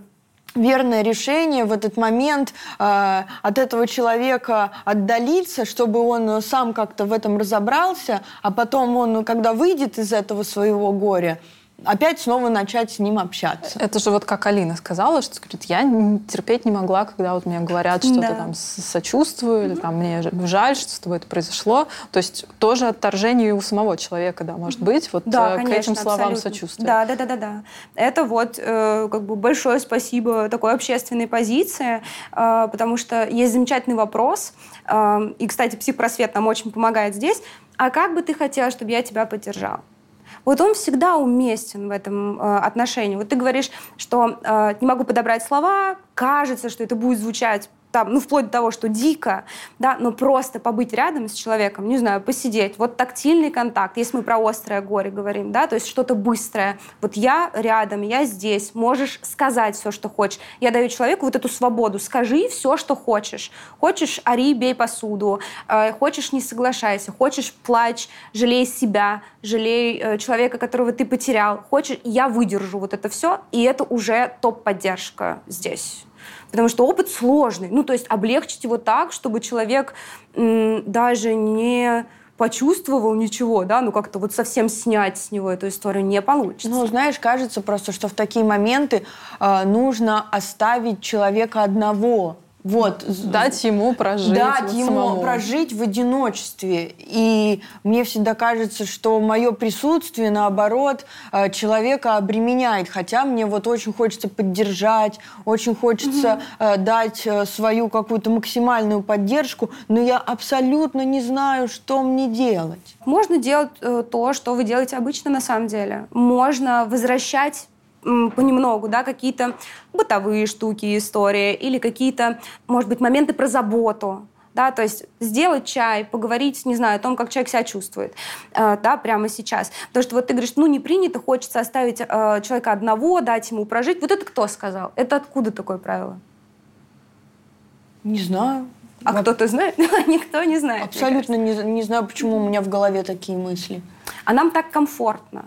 верное решение в этот момент э, от этого человека отдалиться, чтобы он сам как-то в этом разобрался, а потом он, когда выйдет из этого своего горя, опять снова начать с ним общаться.
Это же вот как Алина сказала, что говорит, я терпеть не могла, когда вот мне говорят что-то да. там сочувствую, mm-hmm. или там мне жаль, что с тобой это произошло. То есть тоже отторжение у самого человека, да, может быть, вот
да,
э, к
конечно,
этим словам
абсолютно.
сочувствия.
Да, да, да, да, да. Это вот э, как бы большое спасибо такой общественной позиции, э, потому что есть замечательный вопрос, э, и, кстати, психпросвет нам очень помогает здесь. А как бы ты хотела, чтобы я тебя поддержал? Вот он всегда уместен в этом э, отношении. Вот ты говоришь, что э, не могу подобрать слова, кажется, что это будет звучать там, ну, вплоть до того, что дико, да, но просто побыть рядом с человеком, не знаю, посидеть, вот тактильный контакт, если мы про острое горе говорим, да, то есть что-то быстрое. Вот я рядом, я здесь, можешь сказать все, что хочешь. Я даю человеку вот эту свободу, скажи все, что хочешь. Хочешь, ори, бей посуду, э, хочешь, не соглашайся, хочешь, плачь, жалей себя, жалей э, человека, которого ты потерял, хочешь, я выдержу вот это все, и это уже топ-поддержка здесь потому что опыт сложный. Ну, то есть облегчить его так, чтобы человек даже не почувствовал ничего, да, ну как-то вот совсем снять с него эту историю не получится.
Ну, знаешь, кажется просто, что в такие моменты э, нужно оставить человека одного Вот.
Дать ему прожить.
Дать
вот
ему
самому.
прожить в одиночестве. И мне всегда кажется, что мое присутствие, наоборот, э, человека обременяет. Хотя мне вот очень хочется поддержать, очень хочется э, дать э, свою какую-то максимальную поддержку, но я абсолютно не знаю, что мне делать.
Можно делать то, что вы делаете обычно на самом деле. Можно возвращать понемногу, да, какие-то бытовые штуки, истории или какие-то, может быть, моменты про заботу, да, то есть сделать чай, поговорить, не знаю, о том, как человек себя чувствует, э, да, прямо сейчас. Потому что вот ты говоришь, ну, не принято, хочется оставить э, человека одного, дать ему прожить. Вот это кто сказал? Это откуда такое правило?
Не знаю.
А
Воп-
кто-то знает? <laughs> Никто не знает.
Абсолютно не, не знаю, почему у меня в голове такие мысли.
А нам так комфортно.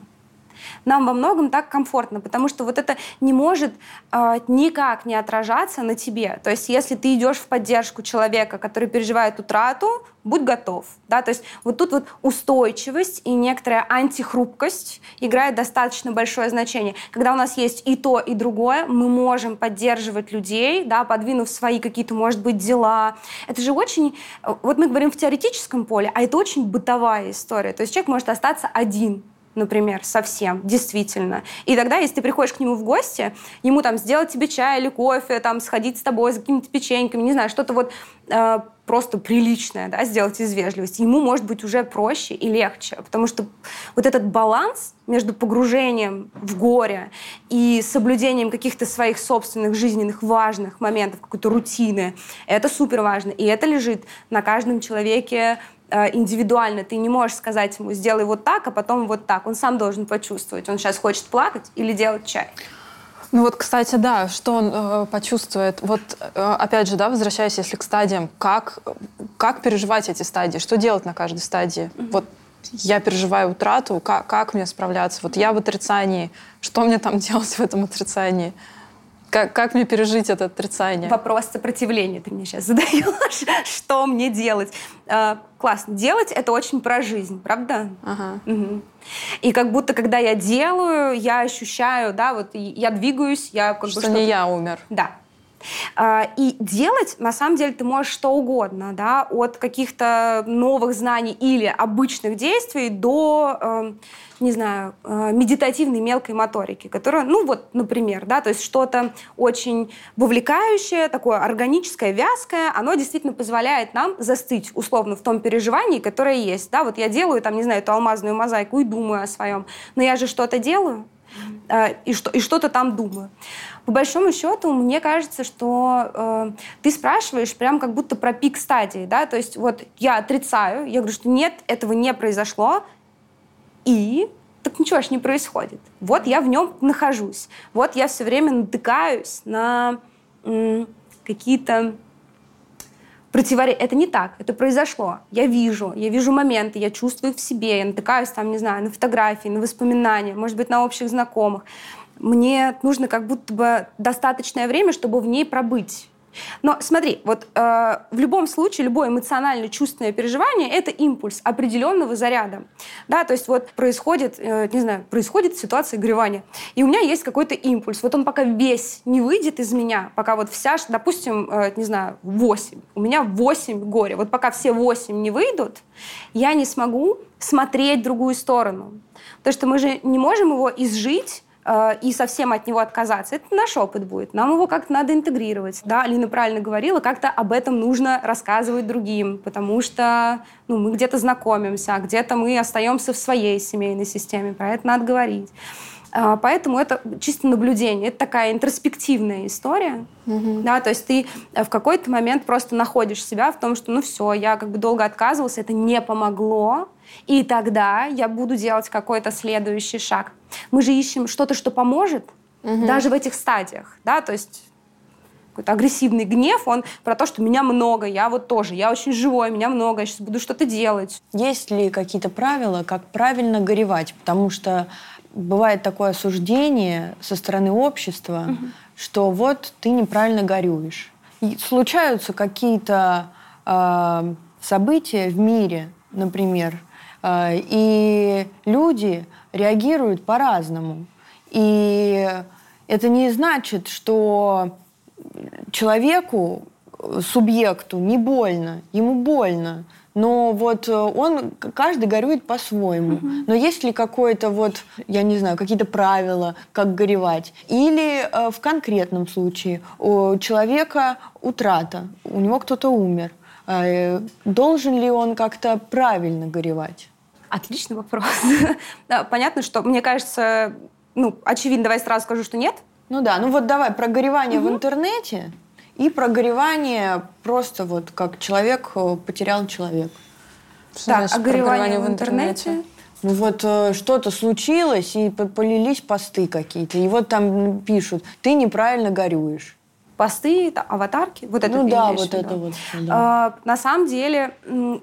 Нам во многом так комфортно, потому что вот это не может э, никак не отражаться на тебе. То есть если ты идешь в поддержку человека, который переживает утрату, будь готов. Да? То есть вот тут вот устойчивость и некоторая антихрупкость играет достаточно большое значение. Когда у нас есть и то, и другое, мы можем поддерживать людей, да, подвинув свои какие-то, может быть, дела. Это же очень... Вот мы говорим в теоретическом поле, а это очень бытовая история. То есть человек может остаться один например, совсем, действительно. И тогда, если ты приходишь к нему в гости, ему там сделать тебе чай или кофе, там сходить с тобой за какими-то печеньками, не знаю, что-то вот э, просто приличное, да, сделать из вежливости, ему может быть уже проще и легче, потому что вот этот баланс между погружением в горе и соблюдением каких-то своих собственных жизненных важных моментов, какой-то рутины, это супер важно, и это лежит на каждом человеке индивидуально. Ты не можешь сказать ему, сделай вот так, а потом вот так. Он сам должен почувствовать, он сейчас хочет плакать или делать чай.
Ну вот, кстати, да, что он э, почувствует. Вот, э, опять же, да, возвращаясь, если к стадиям, как, как переживать эти стадии, что делать на каждой стадии? Вот я переживаю утрату, как, как мне справляться? Вот я в отрицании, что мне там <laughs> делать в этом отрицании? Как, как мне пережить это отрицание?
Вопрос сопротивления ты мне сейчас задаешь. <laughs> Что мне делать? Э, классно. Делать — это очень про жизнь, правда?
Ага.
Мгм. И как будто, когда я делаю, я ощущаю, да, вот я двигаюсь, я как бы
Что не я умер.
Да. А, И делать, на самом деле, ты можешь что угодно, да, от каких-то новых знаний или обычных действий до, эм, не знаю, э, медитативной мелкой моторики, которая, ну вот, например, да, то есть что-то очень вовлекающее, такое органическое, вязкое, оно действительно позволяет нам застыть, условно, в том переживании, которое есть, да, вот я делаю, там, не знаю, эту алмазную мозаику и думаю о своем, но я же что-то делаю, э, и, что, и что-то там думаю. По большому счету, мне кажется, что э, ты спрашиваешь прям как будто про пик стадии, да, то есть вот я отрицаю, я говорю, что нет, этого не произошло, и так ничего ж не происходит. Вот я в нем нахожусь, вот я все время натыкаюсь на какие-то противоречия. Это не так, это произошло. Я вижу, я вижу моменты, я чувствую их в себе, я натыкаюсь там, не знаю, на фотографии, на воспоминания, может быть, на общих знакомых. Мне нужно как будто бы достаточное время, чтобы в ней пробыть. Но смотри, вот э, в любом случае любое эмоционально-чувственное переживание это импульс определенного заряда, да, то есть вот происходит, э, не знаю, происходит ситуация горевания, и у меня есть какой-то импульс, вот он пока весь не выйдет из меня, пока вот вся, допустим, э, не знаю, 8, у меня 8 горя, вот пока все 8 не выйдут, я не смогу смотреть другую сторону, потому что мы же не можем его изжить и совсем от него отказаться. Это наш опыт будет. Нам его как-то надо интегрировать. Да, Алина правильно говорила, как-то об этом нужно рассказывать другим, потому что ну, мы где-то знакомимся, а где-то мы остаемся в своей семейной системе. Про это надо говорить. А, Поэтому это чисто наблюдение. Это такая интроспективная история. Да, то есть ты э, в какой-то момент просто находишь себя в том, что ну все, я как бы долго отказывался, это не помогло, и тогда я буду делать какой-то следующий шаг. Мы же ищем что-то, что поможет, даже в этих стадиях. Да, то есть какой-то агрессивный гнев, он про то, что меня много, я вот тоже, я очень живой, меня много, я сейчас буду что-то делать.
Есть ли какие-то правила, как правильно горевать? Потому что бывает такое осуждение со стороны общества, что вот ты неправильно горюешь. И случаются какие-то э, события в мире, например, э, и люди реагируют по-разному. И это не значит, что человеку субъекту не больно, ему больно. Но вот э, он, каждый горюет по-своему. Mm-hmm. Но есть ли какое-то вот, я не знаю, какие-то правила, как горевать? Или э, в конкретном случае у человека утрата, у него кто-то умер. Э, должен ли он как-то правильно горевать?
Отличный вопрос. <laughs> да, понятно, что, мне кажется, ну, очевидно, давай сразу скажу, что нет.
Ну да, ну вот давай про горевание угу. в интернете и про горевание просто вот как человек э, потерял человек.
Что так, а горевание в интернете? интернете?
Ну вот э, что-то случилось, и полились посты какие-то. И вот там пишут, ты неправильно горюешь.
Посты, аватарки, вот это
Ну да, вот это вот. Да.
А, на самом деле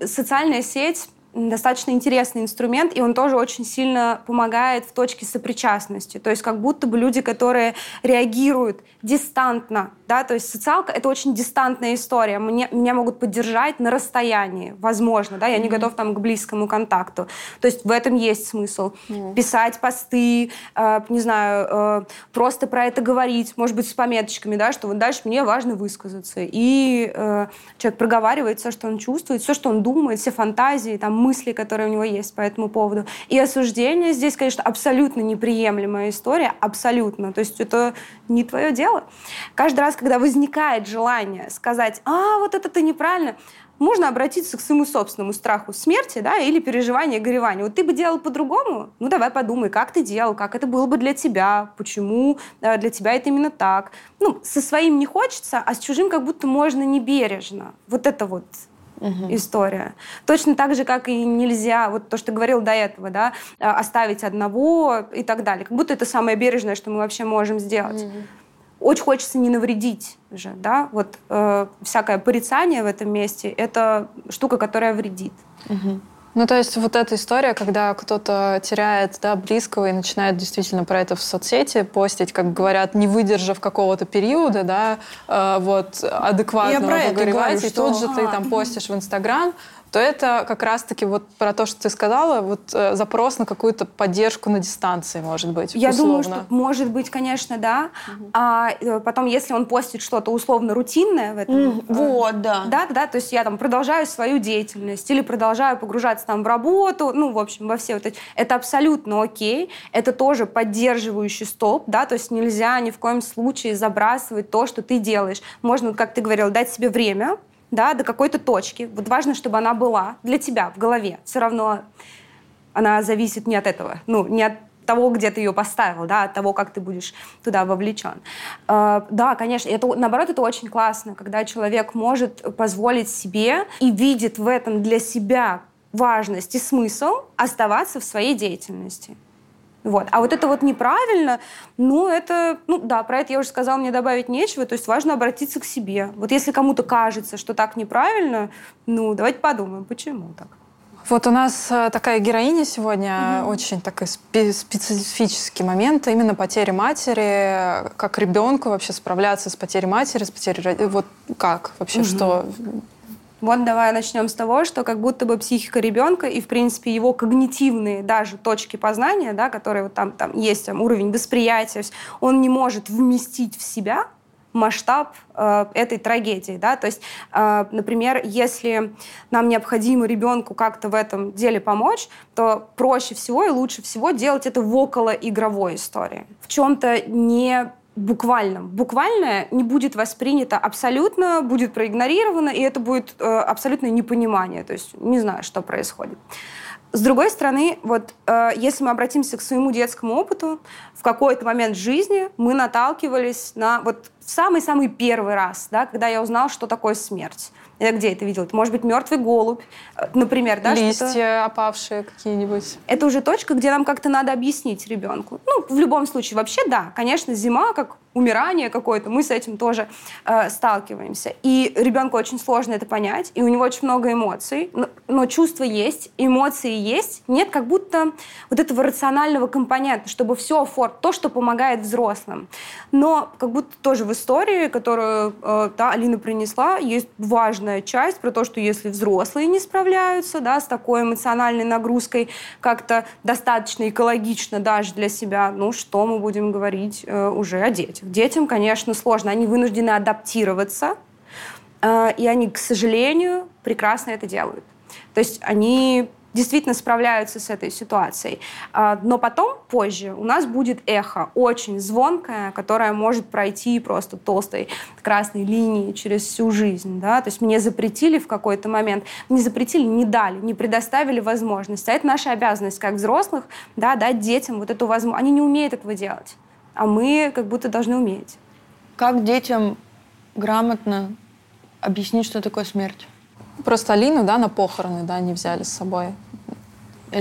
социальная сеть достаточно интересный инструмент, и он тоже очень сильно помогает в точке сопричастности. То есть как будто бы люди, которые реагируют дистантно, да, то есть социалка — это очень дистантная история. Мне, меня могут поддержать на расстоянии, возможно, да, я не готов там к близкому контакту. То есть в этом есть смысл. Mm. Писать посты, э, не знаю, э, просто про это говорить, может быть, с пометочками, да, что вот дальше мне важно высказаться. И э, человек проговаривает все, что он чувствует, все, что он думает, все фантазии, там, мысли, которые у него есть по этому поводу. И осуждение здесь, конечно, абсолютно неприемлемая история, абсолютно. То есть это не твое дело. Каждый раз, когда возникает желание сказать, а, вот это ты неправильно, можно обратиться к своему собственному страху смерти, да, или переживанию горевания. Вот ты бы делал по-другому? Ну, давай подумай, как ты делал, как это было бы для тебя, почему э, для тебя это именно так. Ну, со своим не хочется, а с чужим как будто можно небережно. Вот это вот угу. история. Точно так же, как и нельзя, вот то, что ты говорил до этого, да, а, оставить одного и так далее. Как будто это самое бережное, что мы вообще можем сделать. Угу. Очень хочется не навредить же, да, вот э, всякое порицание в этом месте — это штука, которая вредит.
Угу. Ну, то есть вот эта история, когда кто-то теряет да, близкого и начинает действительно про это в соцсети постить, как говорят, не выдержав какого-то периода, да, э, вот, адекватного погоревать, и что... тут же ты там постишь в Инстаграм, то это как раз-таки вот про то, что ты сказала, вот э, запрос на какую-то поддержку на дистанции, может быть,
Я
условно.
думаю, что может быть, конечно, да. Угу. А э, потом, если он постит что-то условно рутинное в этом... Mm,
э, вот, да.
Да, да, то есть я там продолжаю свою деятельность или продолжаю погружаться там в работу, ну, в общем, во все вот эти... Это абсолютно окей. Это тоже поддерживающий стоп, да, то есть нельзя ни в коем случае забрасывать то, что ты делаешь. Можно, как ты говорил, дать себе время, да, до какой-то точки. Вот важно, чтобы она была для тебя в голове. Все равно она зависит не от этого, ну, не от того, где ты ее поставил, да, от того, как ты будешь туда вовлечен. Э, да, конечно, это, наоборот, это очень классно, когда человек может позволить себе и видит в этом для себя важность и смысл оставаться в своей деятельности. Вот. А вот это вот неправильно, ну, это, ну, да, про это я уже сказала, мне добавить нечего, то есть важно обратиться к себе. Вот если кому-то кажется, что так неправильно, ну, давайте подумаем, почему так.
Вот у нас э, такая героиня сегодня, угу. очень такой специфический момент, именно потери матери, как ребенку вообще справляться с потерей матери, с потерей... Вот как вообще, угу. что
вот давай начнем с того, что как будто бы психика ребенка и, в принципе, его когнитивные даже точки познания, да, которые вот там, там есть там, уровень восприятия, он не может вместить в себя масштаб э, этой трагедии. Да? То есть, э, например, если нам необходимо ребенку как-то в этом деле помочь, то проще всего и лучше всего делать это в околоигровой истории. В чем-то не буквальном. Буквальное не будет воспринято абсолютно, будет проигнорировано, и это будет э, абсолютное непонимание. То есть не знаю, что происходит. С другой стороны, вот э, если мы обратимся к своему детскому опыту, в какой-то момент жизни мы наталкивались на вот самый-самый первый раз, да, когда я узнал, что такое смерть. Я где это видела? Это может быть мертвый голубь, э, например, да?
Листья опавшие какие-нибудь.
Это уже точка, где нам как-то надо объяснить ребенку. Ну, в любом случае, вообще, да, конечно, зима, как умирание какое-то, мы с этим тоже э, сталкиваемся. И ребенку очень сложно это понять, и у него очень много эмоций, но, но чувства есть, эмоции есть, нет как будто вот этого рационального компонента, чтобы все оформить, то, что помогает взрослым. Но как будто тоже в истории, которую э, да, Алина принесла, есть важная часть про то, что если взрослые не справляются да, с такой эмоциональной нагрузкой как-то достаточно экологично даже для себя, ну что мы будем говорить э, уже о детях. Детям, конечно, сложно. Они вынуждены адаптироваться. э, и они, к сожалению, прекрасно это делают. То есть они действительно справляются с этой ситуацией. А, но потом, позже, у нас будет эхо, очень звонкое, которое может пройти просто толстой красной линией через всю жизнь. Да? То есть мне запретили в какой-то момент, не запретили, не дали, не предоставили возможность. А это наша обязанность как взрослых, да, дать детям вот эту возможность. Они не умеют этого делать, а мы как будто должны уметь.
Как детям грамотно объяснить, что такое смерть?
Просто Алину, да, на похороны, да, не взяли с собой.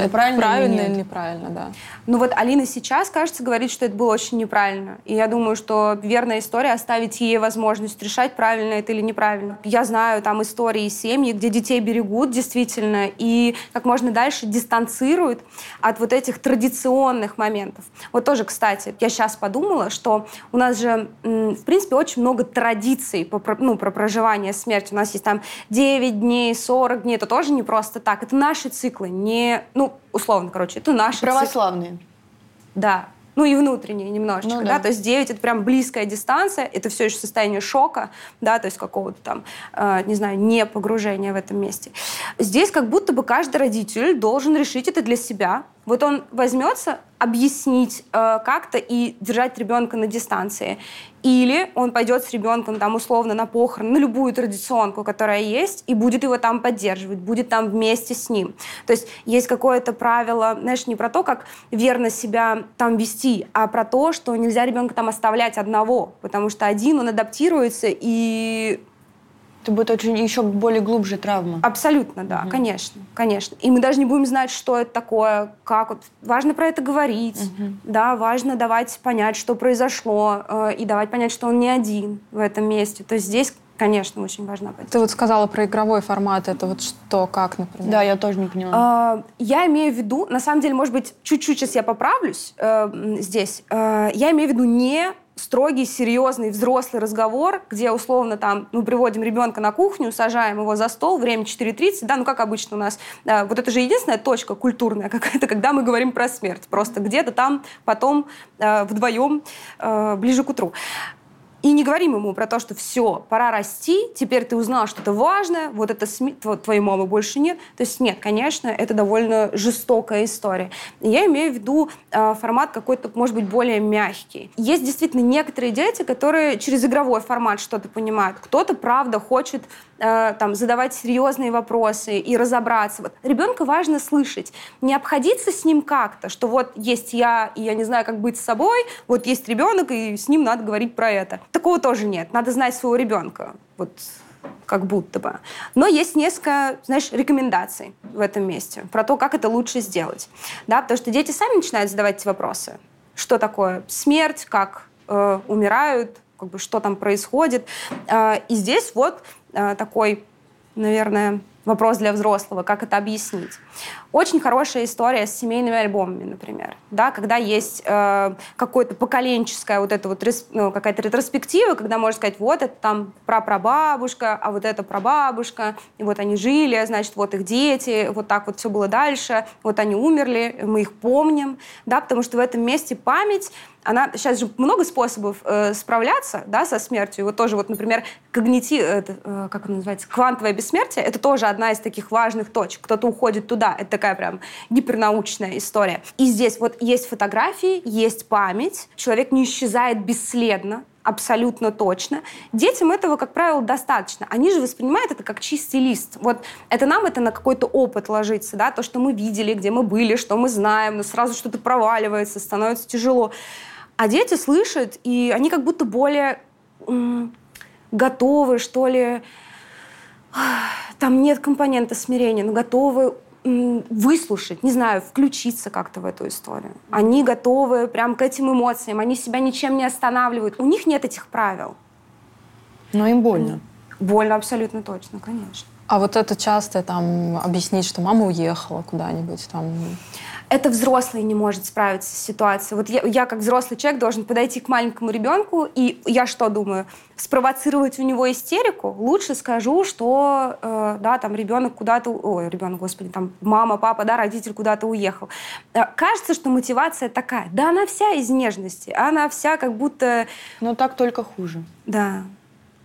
Это правильно,
правильно
или,
или неправильно, да.
Ну вот Алина сейчас, кажется, говорит, что это было очень неправильно. И я думаю, что верная история оставить ей возможность решать, правильно это или неправильно. Я знаю там истории семьи, где детей берегут действительно и как можно дальше дистанцируют от вот этих традиционных моментов. Вот тоже, кстати, я сейчас подумала, что у нас же, в принципе, очень много традиций по, ну, про проживание смерти. У нас есть там 9 дней, 40 дней. Это тоже не просто так. Это наши циклы, не ну, условно, короче, это наши...
Православные.
Да. Ну и внутренние немножечко, ну, да. да, то есть 9 это прям близкая дистанция, это все еще состояние шока, да, то есть какого-то там, э, не знаю, не погружения в этом месте. Здесь как будто бы каждый родитель должен решить это для себя, вот он возьмется объяснить э, как-то и держать ребенка на дистанции. Или он пойдет с ребенком там условно на похорон, на любую традиционку, которая есть, и будет его там поддерживать, будет там вместе с ним. То есть есть какое-то правило, знаешь, не про то, как верно себя там вести, а про то, что нельзя ребенка там оставлять одного, потому что один он адаптируется и
это будет очень еще более глубже травма.
Абсолютно, да, угу. конечно, конечно. И мы даже не будем знать, что это такое, как вот. Важно про это говорить, угу. да, важно давать понять, что произошло, э, и давать понять, что он не один в этом месте. То есть здесь Конечно, очень важна позиция.
Ты вот сказала про игровой формат. Это вот что, как, например?
Да, я тоже не поняла. А,
я имею в виду, на самом деле, может быть, чуть-чуть сейчас я поправлюсь э, здесь. Э, я имею в виду не строгий, серьезный, взрослый разговор, где условно там мы приводим ребенка на кухню, сажаем его за стол, время 4.30, да, ну как обычно у нас. Да, вот это же единственная точка культурная <laughs> какая-то, когда мы говорим про смерть. Просто где-то там потом э, вдвоем э, ближе к утру. И не говорим ему про то, что все, пора расти, теперь ты узнал что-то важное, вот это СМИ, твоей мамы больше нет. То есть нет, конечно, это довольно жестокая история. Я имею в виду э, формат какой-то, может быть, более мягкий. Есть действительно некоторые дети, которые через игровой формат что-то понимают. Кто-то, правда, хочет там, задавать серьезные вопросы и разобраться. Вот. Ребенка важно слышать, не обходиться с ним как-то, что вот есть я, и я не знаю, как быть с собой, вот есть ребенок, и с ним надо говорить про это. Такого тоже нет. Надо знать своего ребенка. Вот как будто бы. Но есть несколько, знаешь, рекомендаций в этом месте про то, как это лучше сделать. Да, потому что дети сами начинают задавать эти вопросы. Что такое смерть, как э, умирают, как бы, что там происходит. Э, и здесь вот Э, такой, наверное, вопрос для взрослого, как это объяснить. Очень хорошая история с семейными альбомами, например, да, когда есть э, какое-то поколенческая вот эта вот ну, какая-то ретроспектива, когда можно сказать, вот это там прапрабабушка, а вот это прабабушка, и вот они жили, значит, вот их дети, вот так вот все было дальше, вот они умерли, мы их помним, да, потому что в этом месте память она сейчас же много способов э, справляться да, со смертью. Вот тоже, вот, например, когнитив, это, э, как это называется, квантовое бессмертие, это тоже одна из таких важных точек. Кто-то уходит туда, это такая прям гипернаучная история. И здесь вот есть фотографии, есть память, человек не исчезает бесследно, абсолютно точно. Детям этого, как правило, достаточно. Они же воспринимают это как чистый лист. Вот это нам это на какой-то опыт ложится, да, то, что мы видели, где мы были, что мы знаем, но сразу что-то проваливается, становится тяжело. А дети слышат, и они как будто более готовы, что ли, там нет компонента смирения, но готовы выслушать, не знаю, включиться как-то в эту историю. Они готовы прям к этим эмоциям, они себя ничем не останавливают. У них нет этих правил.
Но им больно.
Больно абсолютно точно, конечно.
А вот это часто там объяснить, что мама уехала куда-нибудь там
это взрослый не может справиться с ситуацией. Вот я, я как взрослый человек должен подойти к маленькому ребенку, и я что думаю? Спровоцировать у него истерику? Лучше скажу, что э, да, там ребенок куда-то... Ой, ребенок, господи, там мама, папа, да, родитель куда-то уехал. Э, кажется, что мотивация такая. Да она вся из нежности. Она вся как будто...
Но так только хуже.
Да.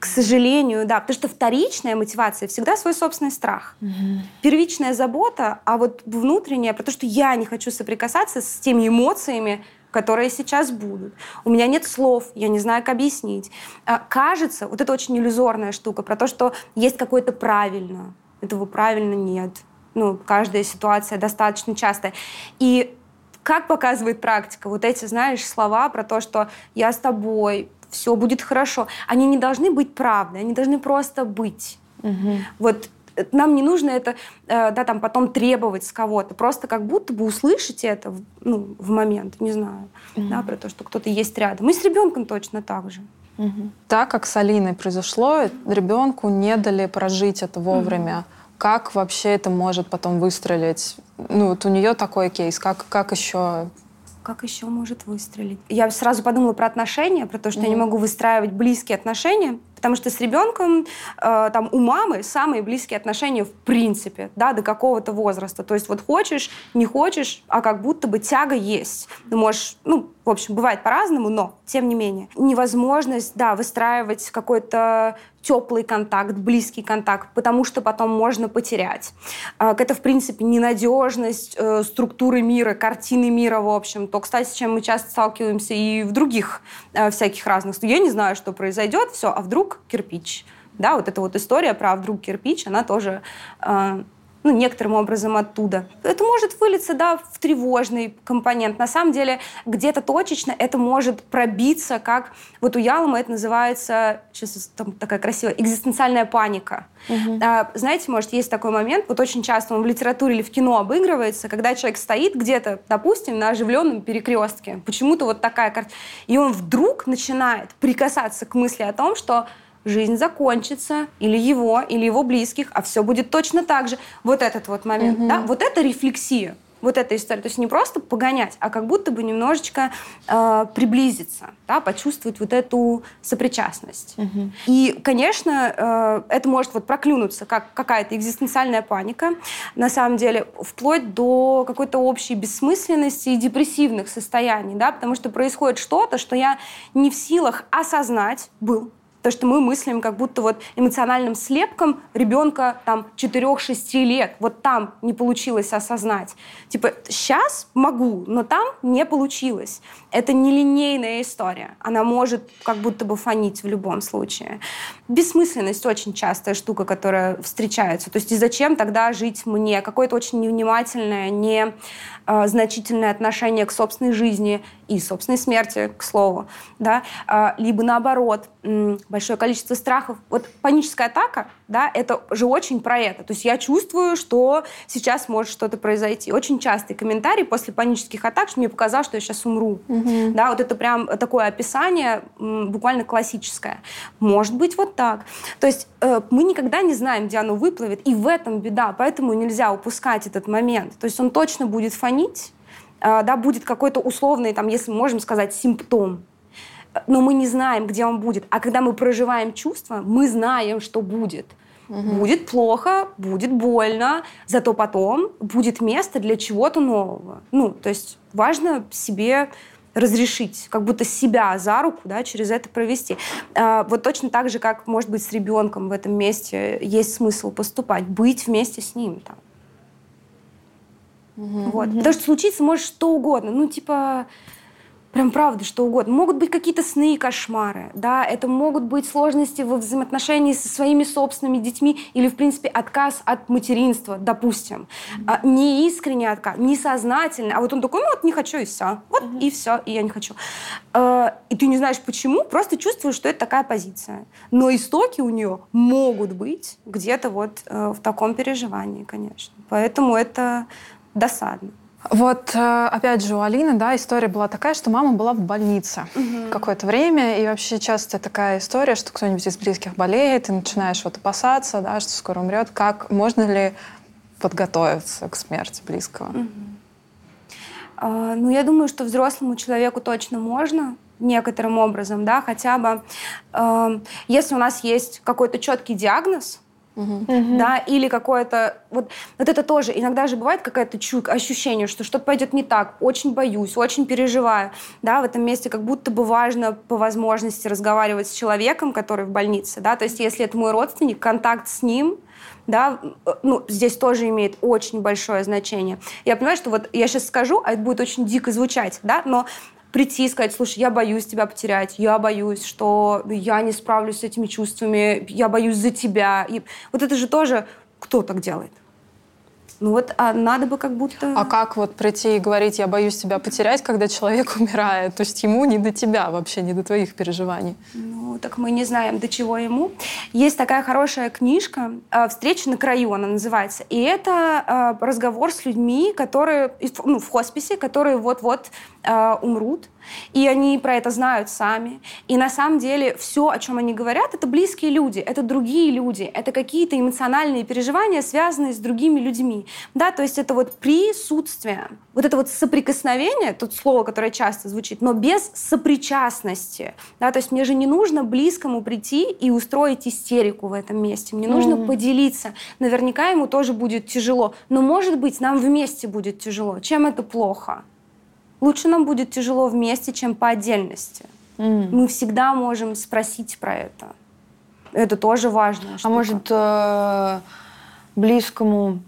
К сожалению, да, потому что вторичная мотивация всегда свой собственный страх. Угу. Первичная забота, а вот внутренняя, про то, что я не хочу соприкасаться с теми эмоциями, которые сейчас будут. У меня нет слов, я не знаю, как объяснить. А, кажется, вот это очень иллюзорная штука, про то, что есть какое-то правильно. Этого правильно нет. Ну, каждая ситуация достаточно частая. И как показывает практика, вот эти, знаешь, слова про то, что я с тобой, все будет хорошо, они не должны быть правдой, они должны просто быть. Угу. Вот нам не нужно это, э, да, там потом требовать с кого-то. Просто как будто бы услышите это ну, в момент, не знаю, mm да, про то, что кто-то есть рядом. И с ребенком точно так же.
Угу. Так как с Алиной произошло, ребенку не дали прожить это вовремя. Угу. Как вообще это может потом выстрелить? Ну, вот у нее такой кейс. Как, как еще
как еще может выстрелить? Я сразу подумала про отношения, про то, что mm. я не могу выстраивать близкие отношения, потому что с ребенком э, там у мамы самые близкие отношения в принципе, да, до какого-то возраста. То есть вот хочешь, не хочешь, а как будто бы тяга есть. Ты можешь, ну, в общем, бывает по-разному, но тем не менее. Невозможность, да, выстраивать какой-то теплый контакт, близкий контакт, потому что потом можно потерять. А, это, в принципе, ненадежность э, структуры мира, картины мира, в общем. То, кстати, с чем мы часто сталкиваемся и в других э, всяких разных. Я не знаю, что произойдет, все, а вдруг кирпич. Да, вот эта вот история про «а вдруг кирпич, она тоже э, ну, некоторым образом оттуда. Это может вылиться, да, в тревожный компонент. На самом деле, где-то точечно это может пробиться, как вот у Ялома это называется, сейчас там такая красивая, экзистенциальная паника. Угу. А, знаете, может, есть такой момент, вот очень часто он в литературе или в кино обыгрывается, когда человек стоит где-то, допустим, на оживленном перекрестке, почему-то вот такая картина, и он вдруг начинает прикасаться к мысли о том, что жизнь закончится, или его, или его близких, а все будет точно так же. Вот этот вот момент, угу. да, вот это рефлексия вот эта история. То есть не просто погонять, а как будто бы немножечко э, приблизиться, да, почувствовать вот эту сопричастность. Угу. И, конечно, э, это может вот проклюнуться как какая-то экзистенциальная паника, на самом деле, вплоть до какой-то общей бессмысленности и депрессивных состояний, да, потому что происходит что-то, что я не в силах осознать, был то, что мы мыслим как будто вот эмоциональным слепком ребенка там 4-6 лет. Вот там не получилось осознать. Типа, сейчас могу, но там не получилось. Это нелинейная история. Она может как будто бы фонить в любом случае. Бессмысленность очень частая штука, которая встречается. То есть и зачем тогда жить мне? Какое-то очень невнимательное, не э, значительное отношение к собственной жизни и собственной смерти, к слову. Да? Э, либо наоборот, большое количество страхов. Вот паническая атака, да, это же очень про это. То есть я чувствую, что сейчас может что-то произойти. Очень частый комментарий после панических атак, что мне показалось, что я сейчас умру. Угу. Да, вот это прям такое описание буквально классическое. Может быть вот так. То есть э, мы никогда не знаем, где оно выплывет, и в этом беда, поэтому нельзя упускать этот момент. То есть он точно будет фонить, э, да, будет какой-то условный, там, если мы можем сказать, симптом но мы не знаем, где он будет. А когда мы проживаем чувства, мы знаем, что будет. Угу. Будет плохо, будет больно, зато потом будет место для чего-то нового. Ну, то есть важно себе разрешить, как будто себя за руку да, через это провести. А, вот точно так же, как, может быть, с ребенком в этом месте есть смысл поступать, быть вместе с ним там. Угу. Вот. Потому что случиться может что угодно. Ну, типа, Прям правда, что угодно. Могут быть какие-то сны и кошмары, да, это могут быть сложности во взаимоотношении со своими собственными детьми или, в принципе, отказ от материнства, допустим. Mm-hmm. не искренний отказ, не сознательный, а вот он такой, ну вот не хочу и все, вот mm-hmm. и все, и я не хочу. А, и ты не знаешь почему, просто чувствуешь, что это такая позиция. Но истоки у нее могут быть где-то вот э, в таком переживании, конечно. Поэтому это досадно.
Вот, э, опять же, у Алины, да, история была такая, что мама была в больнице угу. какое-то время, и вообще часто такая история, что кто-нибудь из близких болеет, и начинаешь вот опасаться, да, что скоро умрет. Как, можно ли подготовиться к смерти близкого? Угу.
А, ну, я думаю, что взрослому человеку точно можно, некоторым образом, да, хотя бы, э, если у нас есть какой-то четкий диагноз, да, или какое-то, вот, вот это тоже, иногда же бывает какая-то чуйка, ощущение, что что-то пойдет не так, очень боюсь, очень переживаю, да, в этом месте как будто бы важно по возможности разговаривать с человеком, который в больнице, да, то есть если это мой родственник, контакт с ним, да, ну, здесь тоже имеет очень большое значение. Я понимаю, что вот я сейчас скажу, а это будет очень дико звучать, да, но прийти и сказать, слушай, я боюсь тебя потерять, я боюсь, что я не справлюсь с этими чувствами, я боюсь за тебя. И вот это же тоже кто так делает? Ну вот, а надо бы как будто...
А как вот прийти и говорить, я боюсь тебя потерять, когда человек <laughs> умирает? То есть ему не до тебя вообще, не до твоих переживаний.
Ну, так мы не знаем, до чего ему. Есть такая хорошая книжка э, «Встреча на краю» она называется. И это э, разговор с людьми, которые ну, в хосписе, которые вот-вот э, умрут и они про это знают сами. И на самом деле все, о чем они говорят, это близкие люди, это другие люди, это какие-то эмоциональные переживания, связанные с другими людьми. Да, то есть это вот присутствие, вот это вот соприкосновение, тут слово, которое часто звучит, но без сопричастности. Да, то есть мне же не нужно близкому прийти и устроить истерику в этом месте. Мне нужно mm. поделиться. Наверняка ему тоже будет тяжело. Но, может быть, нам вместе будет тяжело. Чем это плохо? Лучше нам будет тяжело вместе, чем по отдельности. Mm. Мы всегда можем спросить про это. Это тоже важно.
А может, э, близкому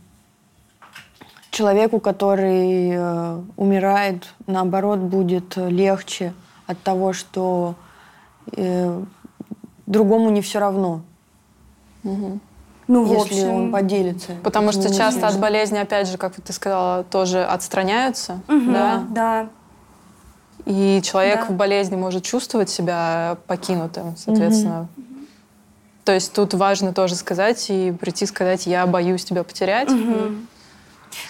человеку, который э, умирает, наоборот, будет легче от того, что э, другому не все равно. Угу. Ну, если общем, он поделится.
Потому что часто от болезни, опять же, как ты сказала, тоже отстраняются.
Угу, да? да.
И человек да. в болезни может чувствовать себя покинутым, соответственно. Угу. То есть тут важно тоже сказать и прийти сказать, я боюсь тебя потерять. Угу.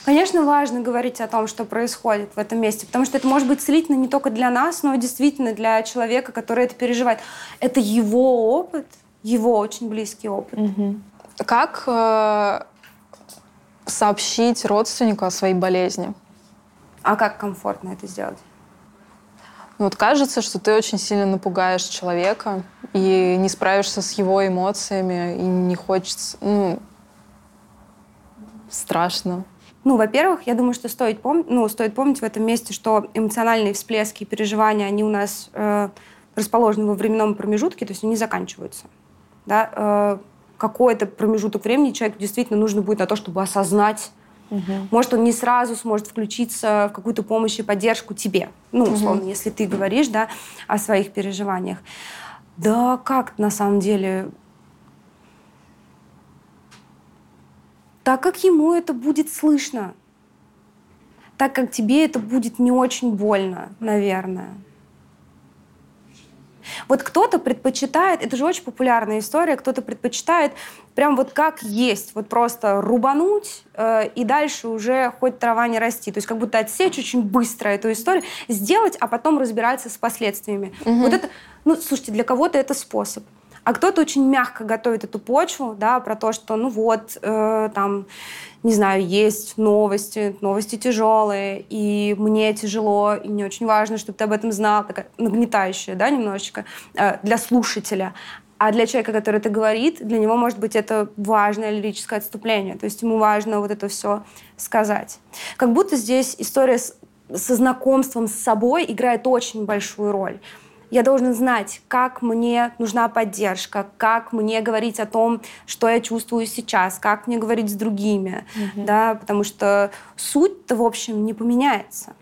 Конечно, важно говорить о том, что происходит в этом месте, потому что это может быть целительно не только для нас, но действительно для человека, который это переживает. Это его опыт, его очень близкий опыт.
Угу. Как э, сообщить родственнику о своей болезни?
А как комфортно это сделать?
Ну, вот кажется, что ты очень сильно напугаешь человека и не справишься с его эмоциями, и не хочется, ну, страшно.
Ну, во-первых, я думаю, что стоит, пом- ну, стоит помнить в этом месте, что эмоциональные всплески и переживания, они у нас э, расположены во временном промежутке, то есть они заканчиваются. Да? Э, какой-то промежуток времени человеку действительно нужно будет на то, чтобы осознать, Угу. Может, он не сразу сможет включиться в какую-то помощь и поддержку тебе. Ну, условно, угу. если ты говоришь да, о своих переживаниях. Да как на самом деле так как ему это будет слышно, так как тебе это будет не очень больно, наверное. Вот кто-то предпочитает, это же очень популярная история, кто-то предпочитает прям вот как есть, вот просто рубануть э, и дальше уже хоть трава не расти. То есть как будто отсечь очень быстро эту историю, сделать, а потом разбираться с последствиями. Угу. Вот это, ну, слушайте, для кого-то это способ. А кто-то очень мягко готовит эту почву, да, про то, что, ну вот, э, там, не знаю, есть новости, новости тяжелые, и мне тяжело, и мне очень важно, чтобы ты об этом знал, такая нагнетающая, да, немножечко, э, для слушателя. А для человека, который это говорит, для него, может быть, это важное лирическое отступление. То есть ему важно вот это все сказать. Как будто здесь история с, со знакомством с собой играет очень большую роль я должен знать, как мне нужна поддержка, как мне говорить о том, что я чувствую сейчас, как мне говорить с другими, угу. да, потому что суть-то, в общем, не поменяется.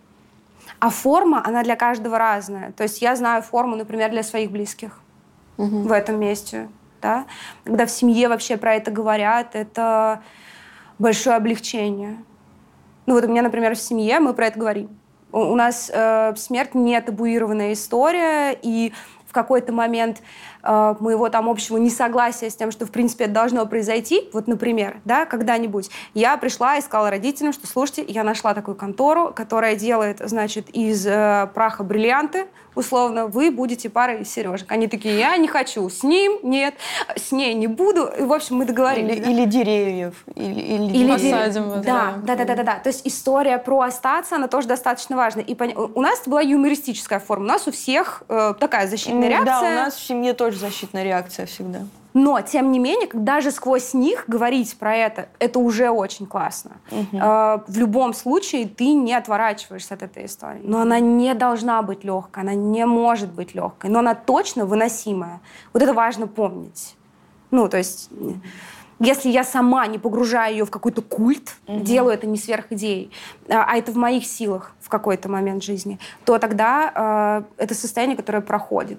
А форма, она для каждого разная. То есть я знаю форму, например, для своих близких угу. в этом месте. Да? Когда в семье вообще про это говорят, это большое облегчение. Ну вот у меня, например, в семье мы про это говорим. У нас э, смерть не табуированная история, и в какой-то момент э, моего там общего несогласия с тем, что в принципе это должно произойти, вот, например, да, когда-нибудь, я пришла и сказала родителям, что, слушайте, я нашла такую контору, которая делает, значит, из э, праха бриллианты, условно, вы будете парой сережек. Они такие, я не хочу, с ним нет, с ней не буду. И, в общем, мы договорились.
Или, да? или деревьев. Или, или,
или посадим. Дерев...
Да, да, да, да, да, да. То есть история про остаться, она тоже достаточно важна. И пон... у нас была юмористическая форма. У нас у всех э, такая защитная реакция.
Да, у нас в семье тоже защитная реакция всегда.
Но, тем не менее, даже сквозь них говорить про это, это уже очень классно. Угу. В любом случае ты не отворачиваешься от этой истории. Но она не должна быть легкой, она не может быть легкой, но она точно выносимая. Вот это важно помнить. Ну, то есть если я сама не погружаю ее в какой-то культ, угу. делаю это не сверх идей, а, а это в моих силах в какой-то момент жизни, то тогда э, это состояние, которое проходит.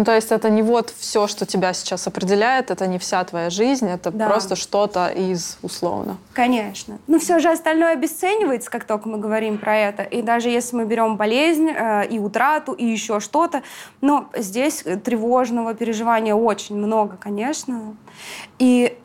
Ну, то есть это не вот все, что тебя сейчас определяет, это не вся твоя жизнь, это да. просто что-то из условно.
Конечно. Но все же остальное обесценивается, как только мы говорим про это. И даже если мы берем болезнь э, и утрату, и еще что-то, но здесь тревожного переживания очень много, конечно. И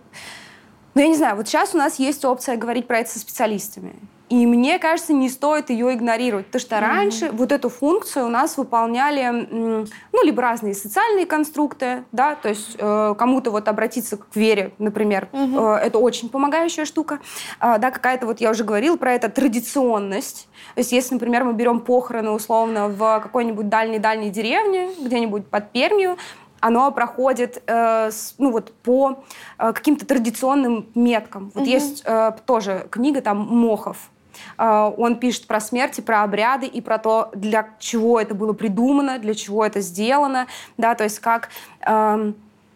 ну, я не знаю, вот сейчас у нас есть опция говорить про это со специалистами. И мне кажется, не стоит ее игнорировать, потому что mm-hmm. раньше вот эту функцию у нас выполняли, ну, либо разные социальные конструкты, да, то есть э, кому-то вот обратиться к вере, например, mm-hmm. э, это очень помогающая штука, э, да, какая-то вот, я уже говорила про это, традиционность, то есть если, например, мы берем похороны условно в какой-нибудь дальней-дальней деревне, где-нибудь под Пермью, оно проходит э, с, ну, вот, по э, каким-то традиционным меткам. Вот угу. есть э, тоже книга там Мохов. Э, он пишет про смерть, и про обряды, и про то, для чего это было придумано, для чего это сделано, да, то есть как, э,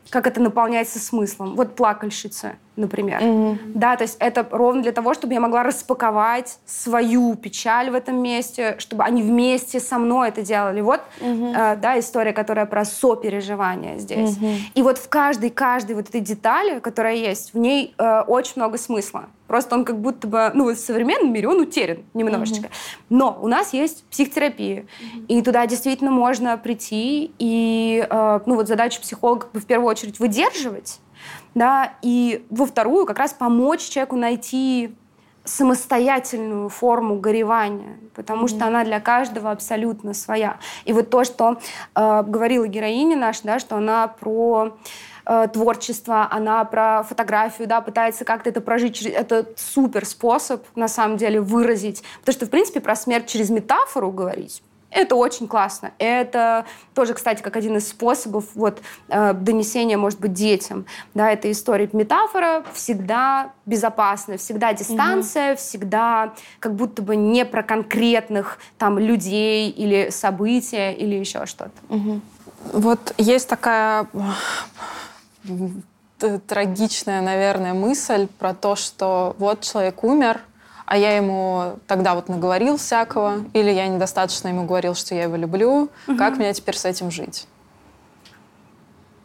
как это наполняется смыслом. Вот плакальщица например. Mm-hmm. Да, то есть это ровно для того, чтобы я могла распаковать свою печаль в этом месте, чтобы они вместе со мной это делали. Вот, mm-hmm. э, да, история, которая про сопереживание здесь. Mm-hmm. И вот в каждой, каждой вот этой детали, которая есть, в ней э, очень много смысла. Просто он как будто бы, ну, в современном мире он утерян немножечко. Mm-hmm. Но у нас есть психотерапия, mm-hmm. и туда действительно можно прийти, и, э, ну, вот задача психолога в первую очередь выдерживать, да, и во вторую как раз помочь человеку найти самостоятельную форму горевания, потому mm-hmm. что она для каждого абсолютно своя. И вот то, что э, говорила героиня наша, да, что она про э, творчество, она про фотографию, да, пытается как-то это прожить. Это супер способ, на самом деле, выразить. Потому что, в принципе, про смерть через метафору говорить это очень классно. Это тоже, кстати, как один из способов вот, э, донесения, может быть, детям. Да, это история метафора всегда безопасная, всегда дистанция, угу. всегда как будто бы не про конкретных там людей или события или еще что-то.
Угу. Вот есть такая трагичная, наверное, мысль про то, что вот человек умер, а я ему тогда вот наговорил всякого, или я недостаточно ему говорил, что я его люблю, угу. как мне теперь с этим жить?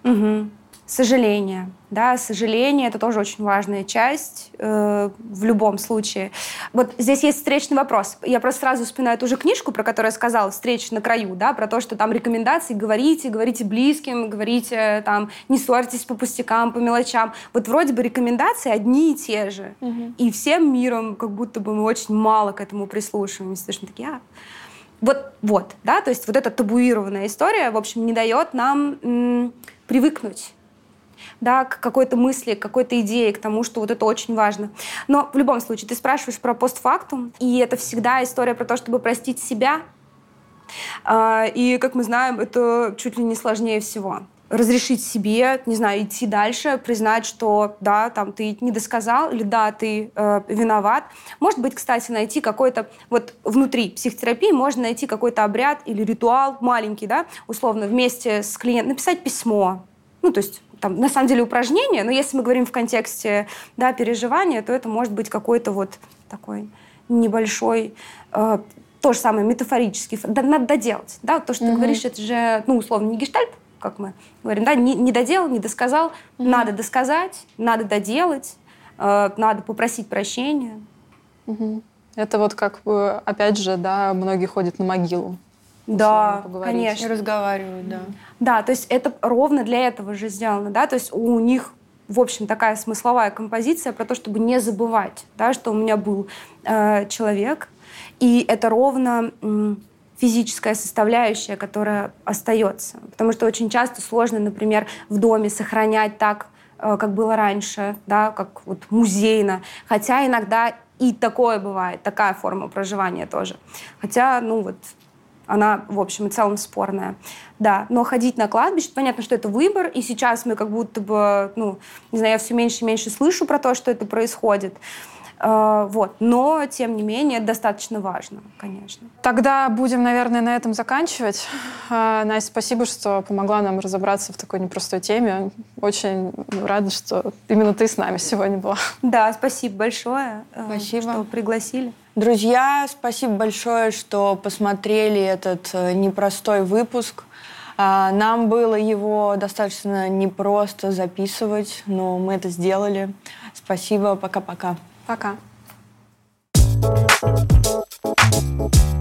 Угу сожаление. Да, сожаление — это тоже очень важная часть э, в любом случае. Вот здесь есть встречный вопрос. Я просто сразу вспоминаю ту же книжку, про которую я сказала, «Встреча на краю», да, про то, что там рекомендации говорите, говорите близким, говорите там, не ссорьтесь по пустякам, по мелочам. Вот вроде бы рекомендации одни и те же. Угу. И всем миром как будто бы мы очень мало к этому прислушиваемся. Что такие, а, вот, вот, да, то есть вот эта табуированная история, в общем, не дает нам м, привыкнуть да, к какой-то мысли, к какой-то идее, к тому, что вот это очень важно. Но в любом случае, ты спрашиваешь про постфактум, и это всегда история про то, чтобы простить себя. А, и, как мы знаем, это чуть ли не сложнее всего разрешить себе, не знаю, идти дальше, признать, что да, там ты не досказал, или да, ты э, виноват. Может быть, кстати, найти какой-то, вот внутри психотерапии можно найти какой-то обряд или ритуал маленький, да, условно, вместе с клиентом, написать письмо, ну, то есть там, на самом деле упражнение, но если мы говорим в контексте да, переживания, то это может быть какой-то вот такой небольшой, э, то же самое, метафорический, да, надо доделать. Да? То, что угу. ты говоришь, это же, ну, условно, не гештальт, как мы говорим, да, не, не доделал, не досказал, угу. надо досказать, надо доделать, э, надо попросить прощения.
Угу. Это вот как, опять же, да, многие ходят на могилу.
Да, конечно.
И разговаривают, да.
Да, то есть это ровно для этого же сделано, да, то есть у них в общем, такая смысловая композиция про то, чтобы не забывать, да, что у меня был э, человек, и это ровно э, физическая составляющая, которая остается. Потому что очень часто сложно, например, в доме сохранять так, э, как было раньше, да, как вот музейно. Хотя иногда и такое бывает, такая форма проживания тоже. Хотя, ну вот, она, в общем и целом, спорная. Да, но ходить на кладбище, понятно, что это выбор, и сейчас мы как будто бы, ну, не знаю, я все меньше и меньше слышу про то, что это происходит. Э, вот. Но, тем не менее, это достаточно важно, конечно.
Тогда будем, наверное, на этом заканчивать. Э, Настя, спасибо, что помогла нам разобраться в такой непростой теме. Очень рада, что именно ты с нами сегодня была.
Да, спасибо большое, э,
Спасибо.
что пригласили.
Друзья, спасибо большое, что посмотрели этот э, непростой выпуск. А, Нам было его достаточно непросто записывать, но мы это сделали. Спасибо, пока-пока.
Пока.
Thank